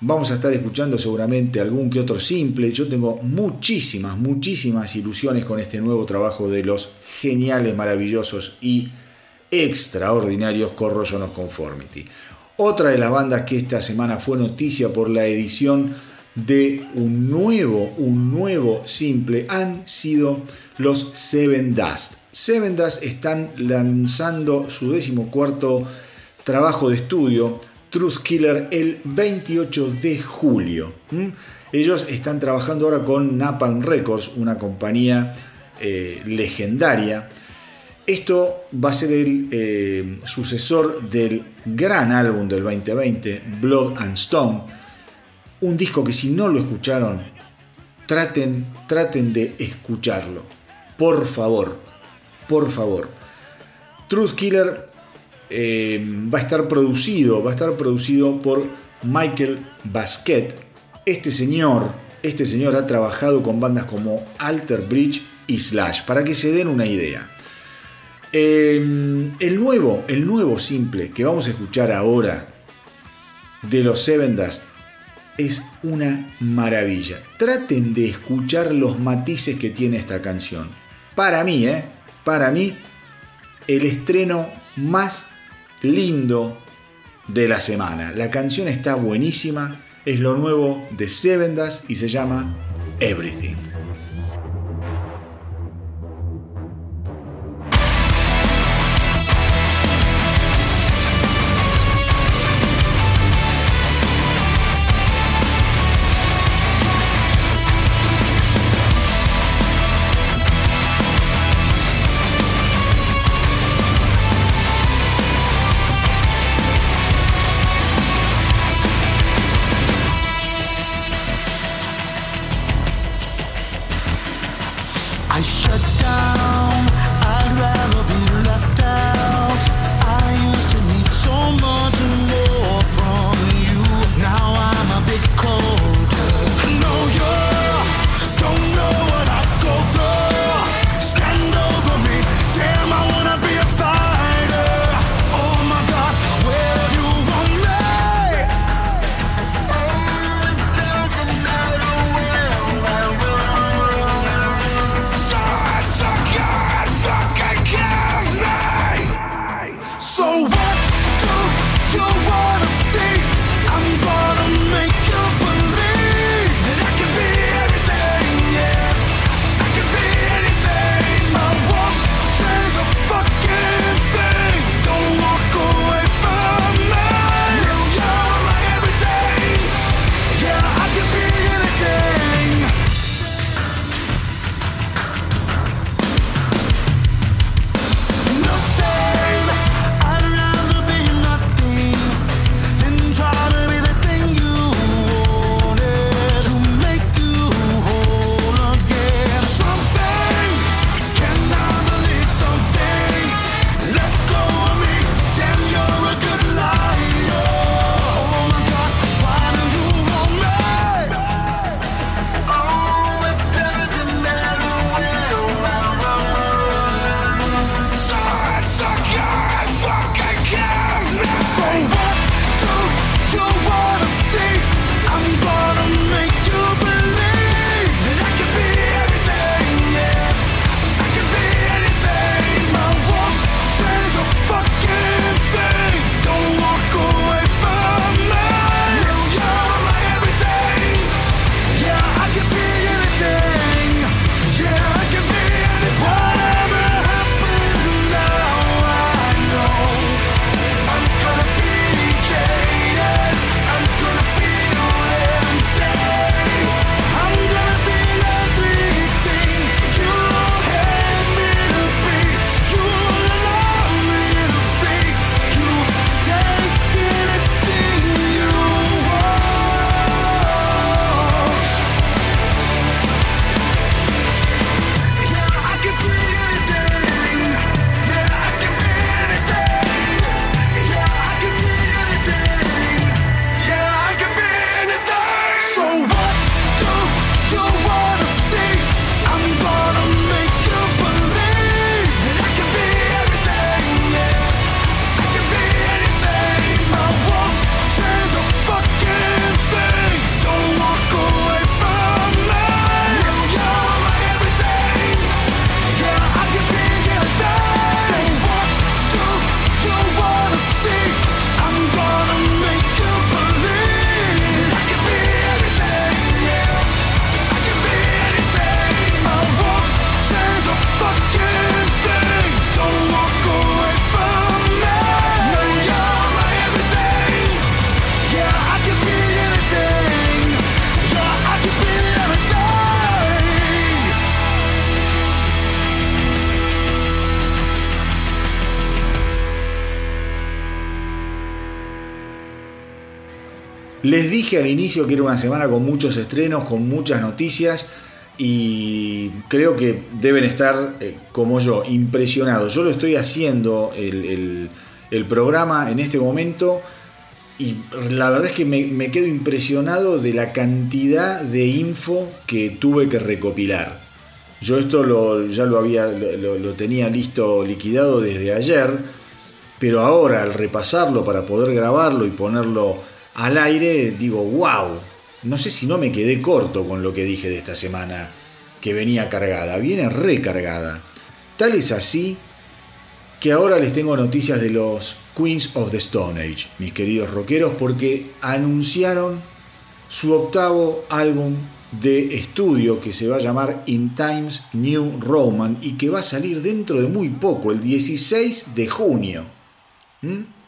Vamos a estar escuchando seguramente algún que otro simple. Yo tengo muchísimas, muchísimas ilusiones con este nuevo trabajo de los geniales, maravillosos y extraordinarios Corrosion of Conformity. Otra de las bandas que esta semana fue noticia por la edición de un nuevo, un nuevo simple han sido los Seven Dust. Seven Dust están lanzando su decimocuarto trabajo de estudio Truth Killer el 28 de julio. Ellos están trabajando ahora con Napalm Records, una compañía eh, legendaria. Esto va a ser el eh, sucesor del gran álbum del 2020, Blood and Stone. Un disco que si no lo escucharon, traten, traten de escucharlo. Por favor, por favor. Truth Killer eh, va a estar producido, va a estar producido por Michael Basquet. Este señor, este señor ha trabajado con bandas como Alter Bridge y Slash, para que se den una idea. Eh, el nuevo, el nuevo simple que vamos a escuchar ahora de los Seven Dust es una maravilla. Traten de escuchar los matices que tiene esta canción. Para mí, ¿eh? Para mí, el estreno más lindo de la semana. La canción está buenísima, es lo nuevo de Sevendas y se llama Everything. Al inicio que era una semana con muchos estrenos, con muchas noticias y creo que deben estar eh, como yo, impresionados. Yo lo estoy haciendo el, programa en este momento y la verdad es que me, quedo impresionado de la cantidad de info que tuve que recopilar. Yo esto ya lo había, lo tenía listo, liquidado desde ayer, pero ahora al repasarlo para poder grabarlo y ponerlo al aire, digo, wow, no sé si no me quedé corto con lo que dije de esta semana, que venía cargada, viene recargada. Tal es así que ahora les tengo noticias de los Queens of the Stone Age, mis queridos rockeros, porque anunciaron su octavo álbum de estudio que se va a llamar In Times New Roman y que va a salir dentro de muy poco, el 16 de junio. ¿Mm?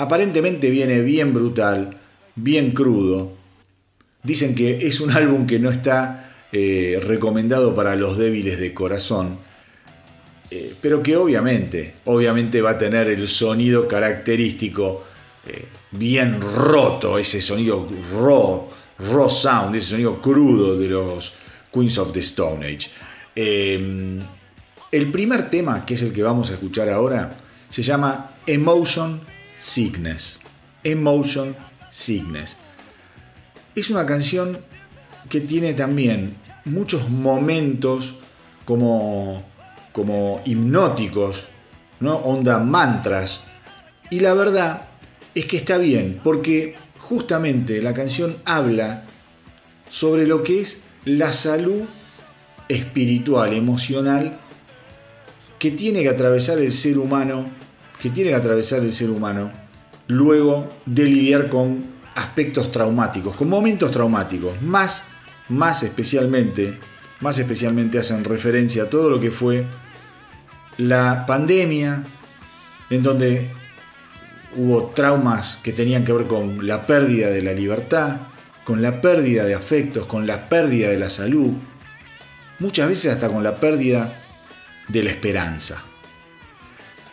Aparentemente viene bien brutal, bien crudo. Dicen que es un álbum que no está eh, recomendado para los débiles de corazón, eh, pero que obviamente, obviamente va a tener el sonido característico eh, bien roto, ese sonido raw, raw sound, ese sonido crudo de los Queens of the Stone Age. el primer tema, que es el que vamos a escuchar ahora, se llama Emotion Sickness. Emotion Sickness. Es una canción que tiene también muchos momentos como, como hipnóticos, ¿no? onda mantras. Y la verdad es que está bien, porque justamente la canción habla sobre lo que es la salud espiritual, emocional, que tiene que atravesar el ser humano que tiene que atravesar el ser humano luego de lidiar con aspectos traumáticos, con momentos traumáticos, más, más especialmente, más especialmente hacen referencia a todo lo que fue la pandemia, en donde hubo traumas que tenían que ver con la pérdida de la libertad, con la pérdida de afectos, con la pérdida de la salud, muchas veces hasta con la pérdida de la esperanza.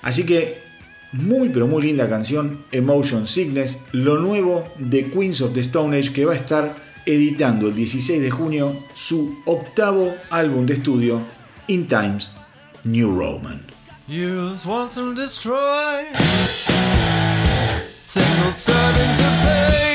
Así que muy pero muy linda canción, Emotion Sickness, lo nuevo de Queens of the Stone Age que va a estar editando el 16 de junio su octavo álbum de estudio, In Times New Roman. just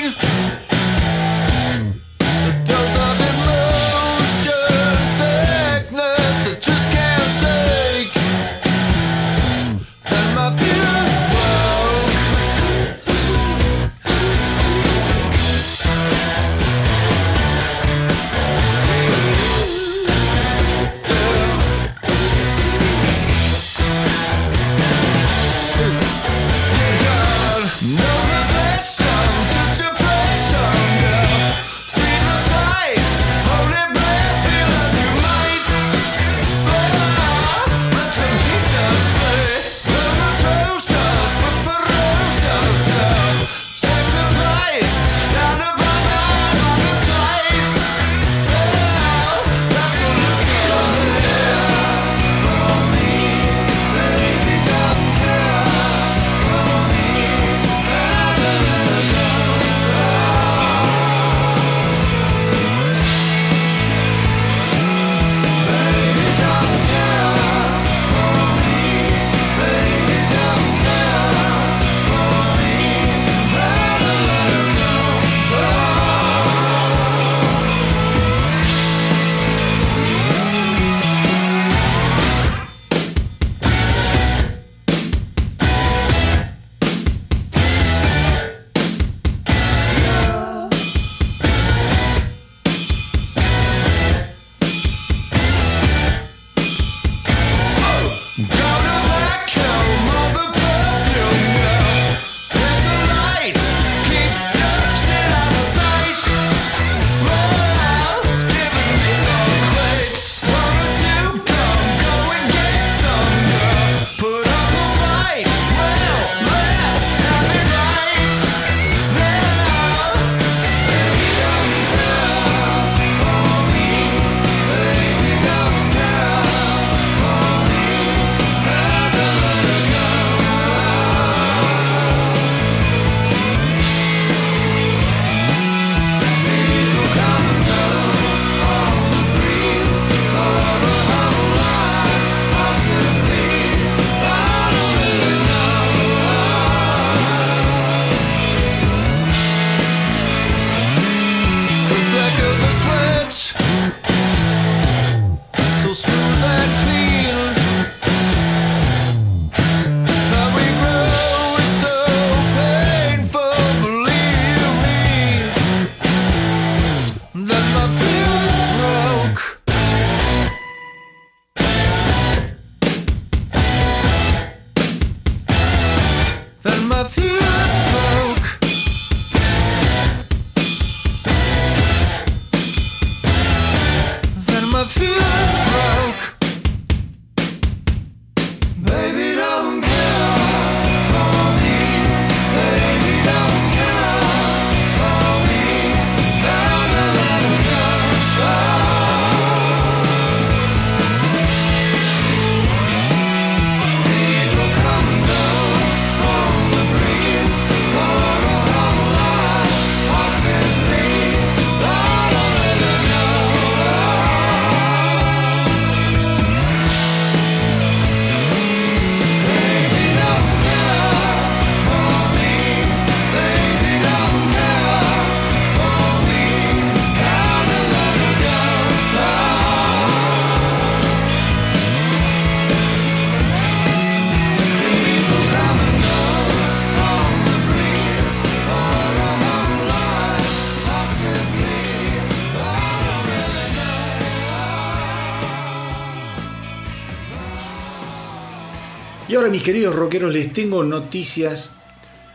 Y ahora mis queridos rockeros les tengo noticias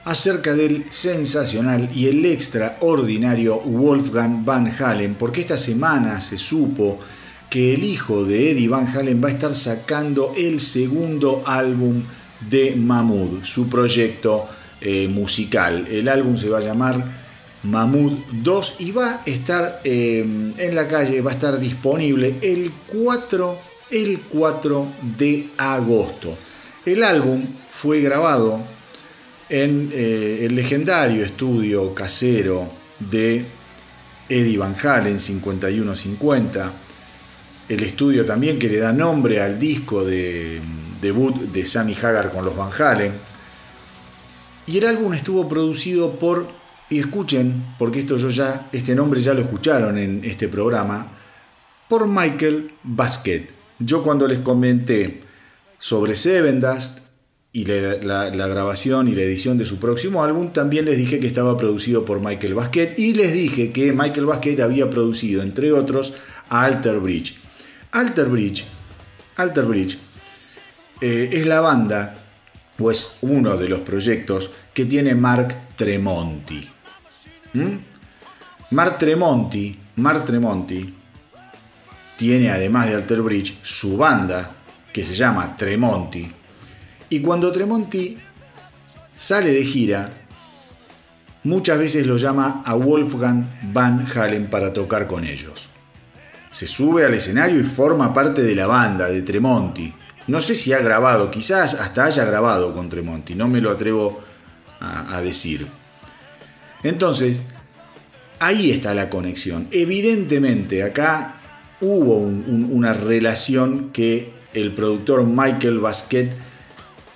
acerca del sensacional y el extraordinario Wolfgang Van Halen, porque esta semana se supo que el hijo de Eddie Van Halen va a estar sacando el segundo álbum de Mahmoud, su proyecto eh, musical. El álbum se va a llamar Mahmoud 2 y va a estar eh, en la calle, va a estar disponible el 4, el 4 de agosto. El álbum fue grabado en eh, el legendario estudio casero de Eddie Van Halen 5150, el estudio también que le da nombre al disco de debut de Sammy Hagar con los Van Halen. Y el álbum estuvo producido por, y escuchen, porque esto yo ya, este nombre ya lo escucharon en este programa, por Michael Basket. Yo cuando les comenté sobre Seven Dust, y la, grabación y la edición de su próximo álbum, también les dije que estaba producido por Michael Basket y les dije que Michael Basket había producido, entre otros, a Alter Bridge. Alter Bridge, Alter Bridge eh, es la banda, pues uno de los proyectos que tiene Mark Tremonti. ¿Mm? Mark Tremonti, Mark Tremonti tiene además de Alter Bridge su banda que se llama Tremonti y cuando Tremonti sale de gira, muchas veces lo llama a Wolfgang Van Halen para tocar con ellos. Se sube al escenario y forma parte de la banda de Tremonti. No sé si ha grabado, quizás hasta haya grabado con Tremonti, no me lo atrevo a, decir. Entonces, ahí está la conexión. Evidentemente, acá hubo una relación que el productor Michael Basquet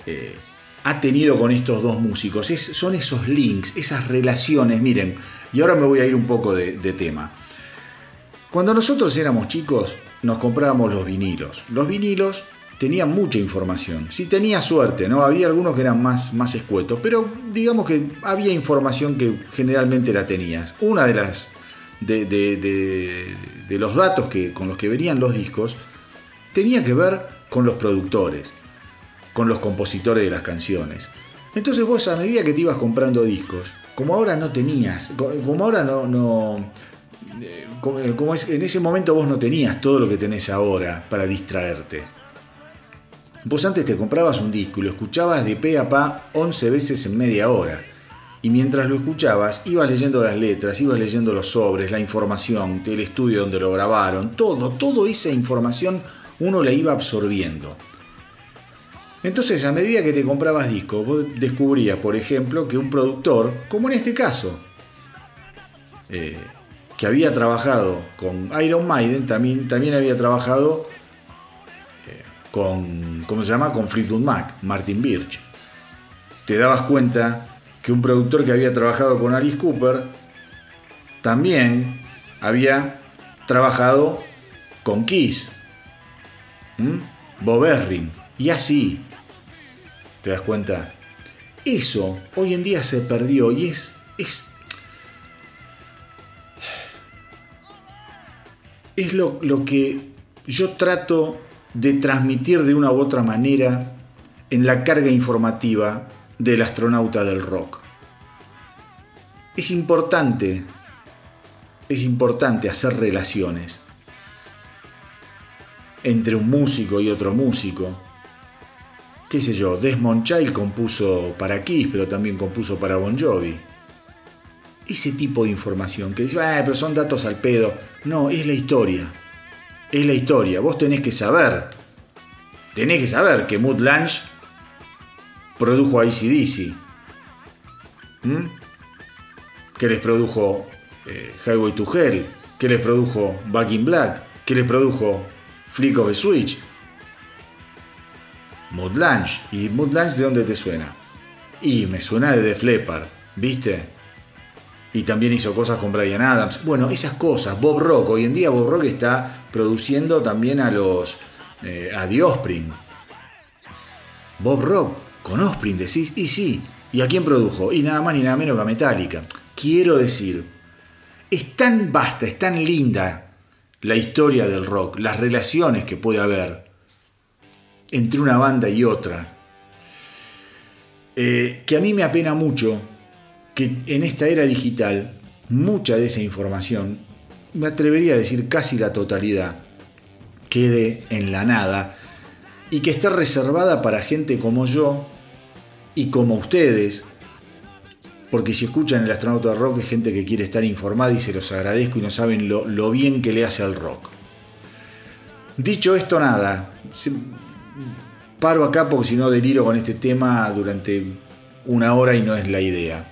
eh, ha tenido con estos dos músicos. son esos links, esas relaciones. Miren, y ahora me voy a ir un poco de, tema. Cuando nosotros éramos chicos, nos comprábamos los vinilos. Los vinilos tenían mucha información. Si tenía suerte, ¿no? Había algunos que eran más, más escuetos, pero digamos que había información que generalmente la tenías. Una de las. de, de los datos que, con los que venían los discos tenía que ver con los productores con los compositores de las canciones. Entonces vos a medida que te ibas comprando discos, como ahora no tenías, como ahora no, eh, eh, como es, en ese momento vos no tenías todo lo que tenés ahora para distraerte. Vos antes te comprabas un disco y lo escuchabas de pe a pa 11 veces en media hora. Y mientras lo escuchabas, ibas leyendo las letras, ibas leyendo los sobres, la información, el estudio donde lo grabaron, todo, toda esa información uno la iba absorbiendo. Entonces, a medida que te comprabas discos, vos descubrías, por ejemplo, que un productor, como en este caso, eh, que había trabajado con Iron Maiden, también, había trabajado eh, con, ¿cómo se llama? Con Fleetwood Mac, Martin Birch. Te dabas cuenta que un productor que había trabajado con Alice Cooper también había trabajado con Kiss, Erring, y así, ¿Te das cuenta? Eso hoy en día se perdió y es, es, es lo, lo que yo trato de transmitir de una u otra manera en la carga informativa del astronauta del rock. Es importante, es importante hacer relaciones entre un músico y otro músico, qué sé yo, Desmond Child compuso para Kiss, pero también compuso para Bon Jovi. Ese tipo de información que dice, ah, pero son datos al pedo. No, es la historia. Es la historia. Vos tenés que saber. Tenés que saber que Mood Lange produjo a ACDC. ¿Mm? Que les produjo eh, Highway to Hell. Que les produjo Back in Black. Que les produjo Flick of a Switch Mood ¿Y Mood de dónde te suena? Y me suena de Def Leppard, ¿viste? Y también hizo cosas con Brian Adams. Bueno, esas cosas. Bob Rock. Hoy en día Bob Rock está produciendo también a los... Eh, a The Offspring. Bob Rock con Offspring decís. Y sí. ¿Y a quién produjo? Y nada más ni nada menos que a Metallica. Quiero decir, es tan vasta, es tan linda la historia del rock, las relaciones que puede haber entre una banda y otra, eh, que a mí me apena mucho que en esta era digital mucha de esa información, me atrevería a decir casi la totalidad, quede en la nada y que esté reservada para gente como yo y como ustedes, porque si escuchan el astronauta de rock es gente que quiere estar informada y se los agradezco y no saben lo, lo bien que le hace al rock. Dicho esto, nada, paro acá porque si no deliro con este tema durante una hora y no es la idea.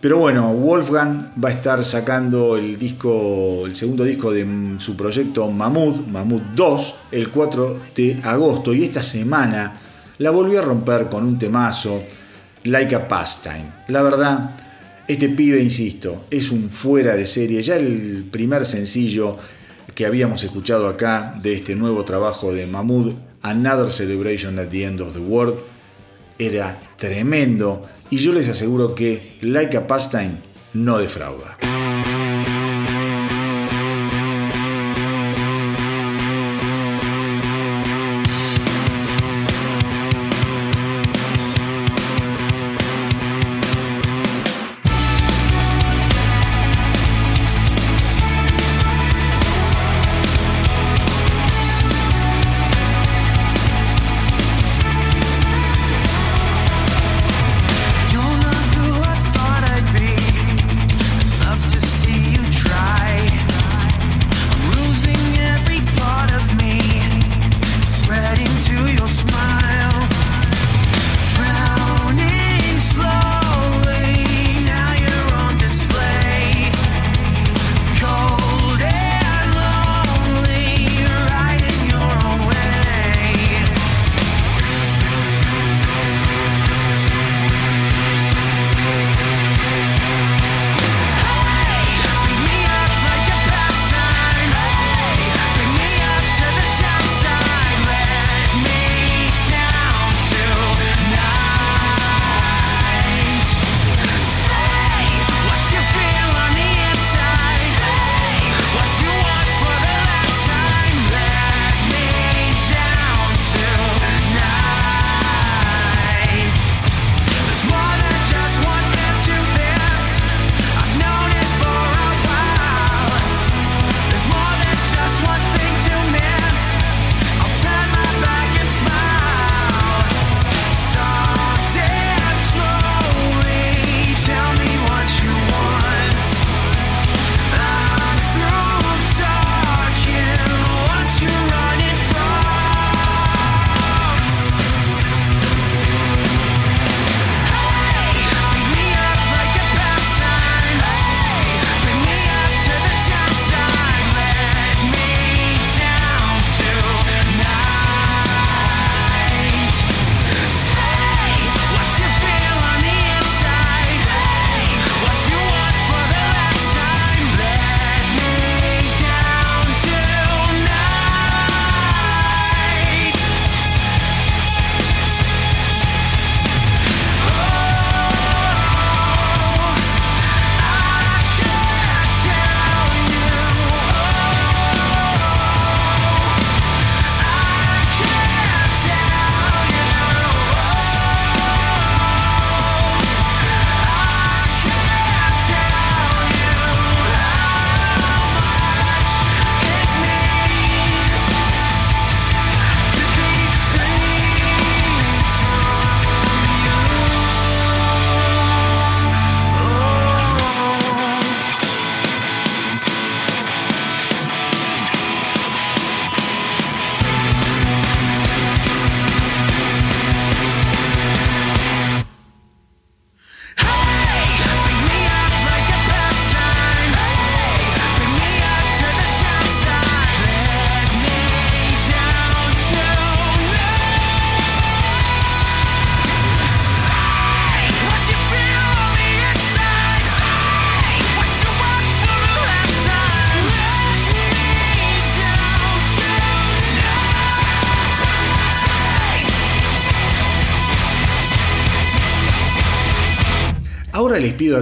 Pero bueno, Wolfgang va a estar sacando el disco, el segundo disco de su proyecto Mammoth, Mammoth 2, el 4 de agosto. Y esta semana la volvió a romper con un temazo, Like a Pastime. La verdad, este pibe, insisto, es un fuera de serie. Ya el primer sencillo que habíamos escuchado acá de este nuevo trabajo de Mahmoud, Another Celebration at the End of the World, era tremendo y yo les aseguro que Like a Pastime no defrauda.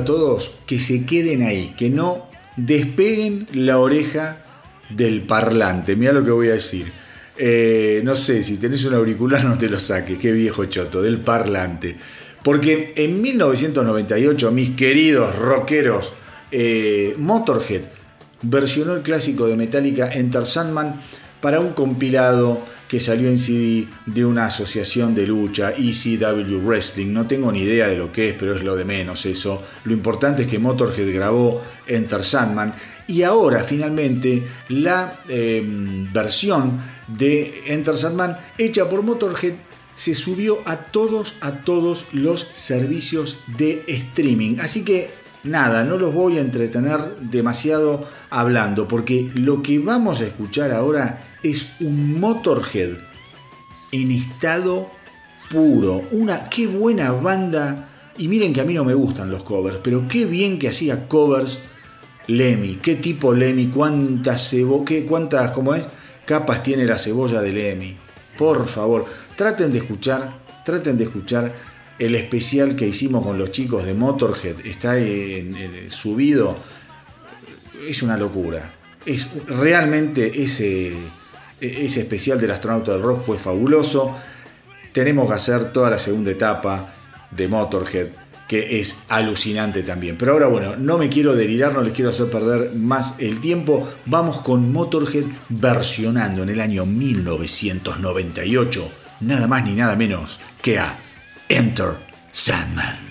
Todos que se queden ahí, que no despeguen la oreja del parlante. Mira lo que voy a decir. Eh, no sé, si tenés un auricular no te lo saques, qué viejo choto, del parlante. Porque en 1998, mis queridos rockeros, eh, Motorhead versionó el clásico de Metallica Enter Sandman para un compilado que salió en CD de una asociación de lucha, ECW Wrestling. No tengo ni idea de lo que es, pero es lo de menos eso. Lo importante es que Motorhead grabó Enter Sandman y ahora finalmente la em, versión de Enter Sandman hecha por Motorhead se subió a todos, a todos los servicios de streaming. Así que nada, no los voy a entretener demasiado hablando, porque lo que vamos a escuchar ahora es un Motorhead en estado puro. Una, qué buena banda. Y miren que a mí no me gustan los covers, pero qué bien que hacía covers Lemmy. Qué tipo Lemmy, cuántas qué, cuántas, ¿cómo es? Capas tiene la cebolla de Lemmy. Por favor, traten de escuchar, traten de escuchar el especial que hicimos con los chicos de Motorhead. Está subido. Es una locura. Es realmente ese ese especial del astronauta del rock fue fabuloso. Tenemos que hacer toda la segunda etapa de Motorhead, que es alucinante también. Pero ahora, bueno, no me quiero delirar, no les quiero hacer perder más el tiempo. Vamos con Motorhead versionando en el año 1998, nada más ni nada menos que a Enter Sandman.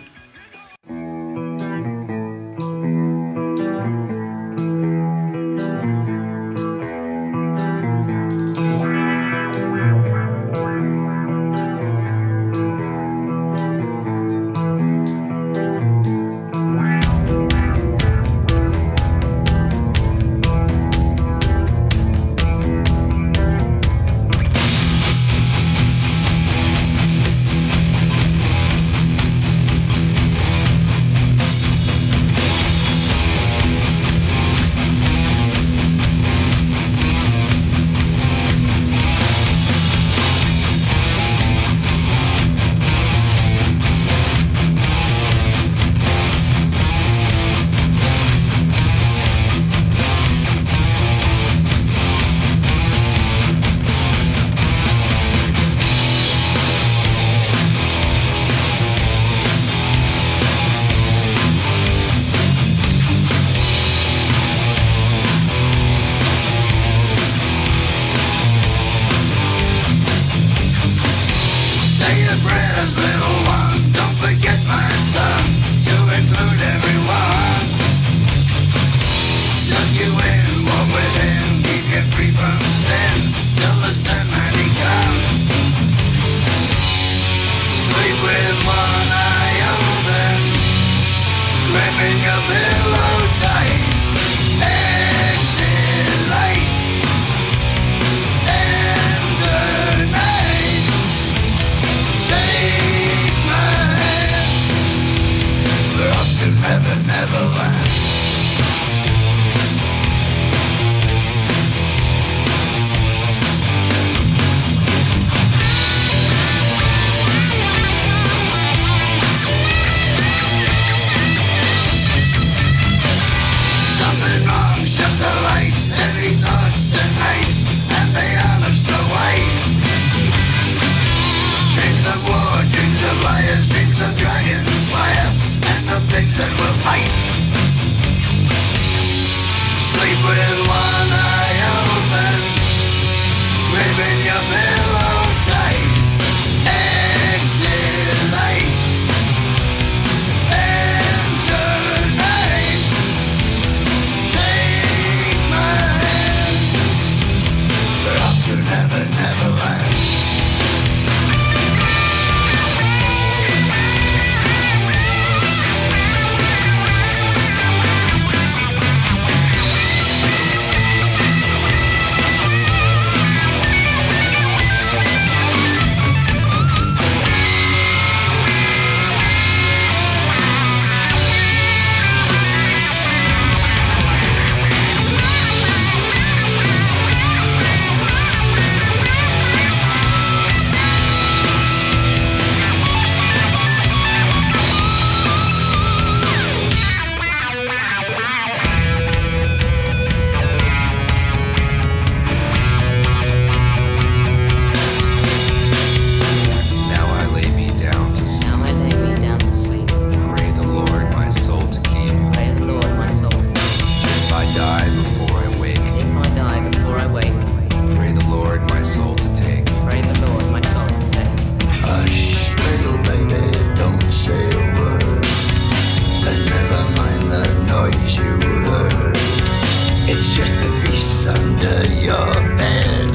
Your bed,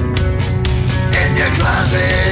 in your closet,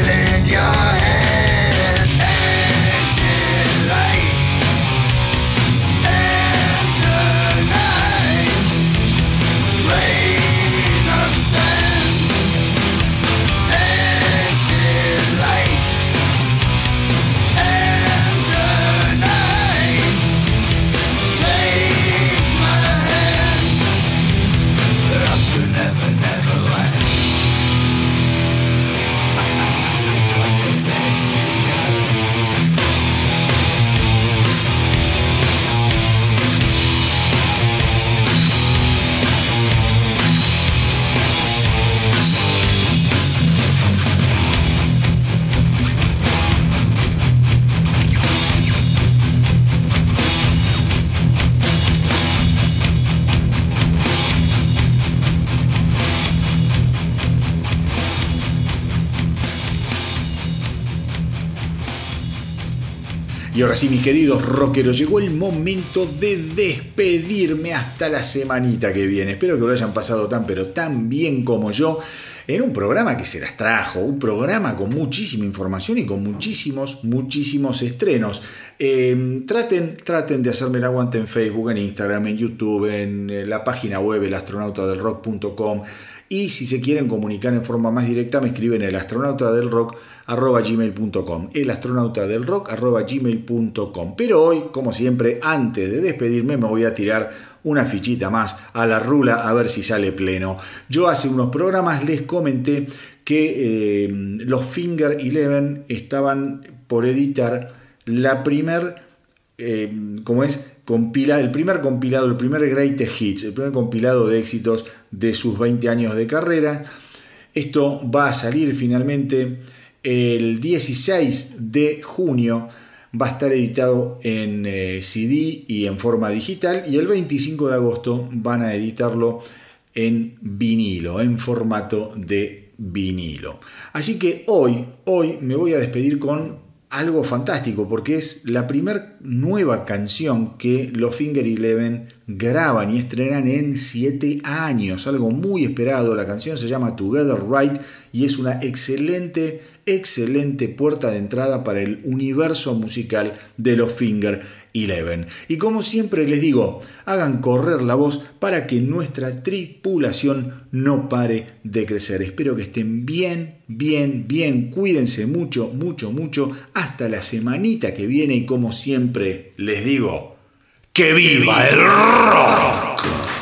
Y ahora sí, mis queridos rockeros, llegó el momento de despedirme hasta la semanita que viene. Espero que lo hayan pasado tan pero tan bien como yo en un programa que se las trajo, un programa con muchísima información y con muchísimos, muchísimos estrenos. Eh, traten, traten de hacerme el aguante en Facebook, en Instagram, en YouTube, en eh, la página web elastronautadelrock.com y si se quieren comunicar en forma más directa me escriben el astronauta del rock el astronauta del rock pero hoy como siempre antes de despedirme me voy a tirar una fichita más a la rula a ver si sale pleno. Yo hace unos programas les comenté que eh, los Finger Eleven estaban por editar la primer eh, como es compila, el primer compilado, el primer Greatest Hits, el primer compilado de éxitos de sus 20 años de carrera. Esto va a salir finalmente el 16 de junio. Va a estar editado en eh, CD y en forma digital. Y el 25 de agosto van a editarlo en vinilo, en formato de vinilo. Así que hoy, hoy me voy a despedir con algo fantástico porque es la primera nueva canción que los Finger Eleven graban y estrenan en 7 años, algo muy esperado. La canción se llama Together Right y es una excelente, excelente puerta de entrada para el universo musical de los Finger Eleven. Y como siempre les digo, hagan correr la voz para que nuestra tripulación no pare de crecer. Espero que estén bien, bien, bien. Cuídense mucho, mucho, mucho. Hasta la semanita que viene y como siempre les digo, ¡que viva el rock!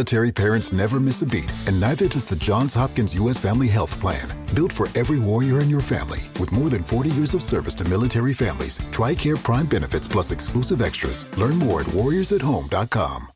Military parents never miss a beat, and neither does the Johns Hopkins U.S. Family Health Plan. Built for every warrior in your family, with more than 40 years of service to military families, TRICARE Prime benefits plus exclusive extras. Learn more at warriorsathome.com.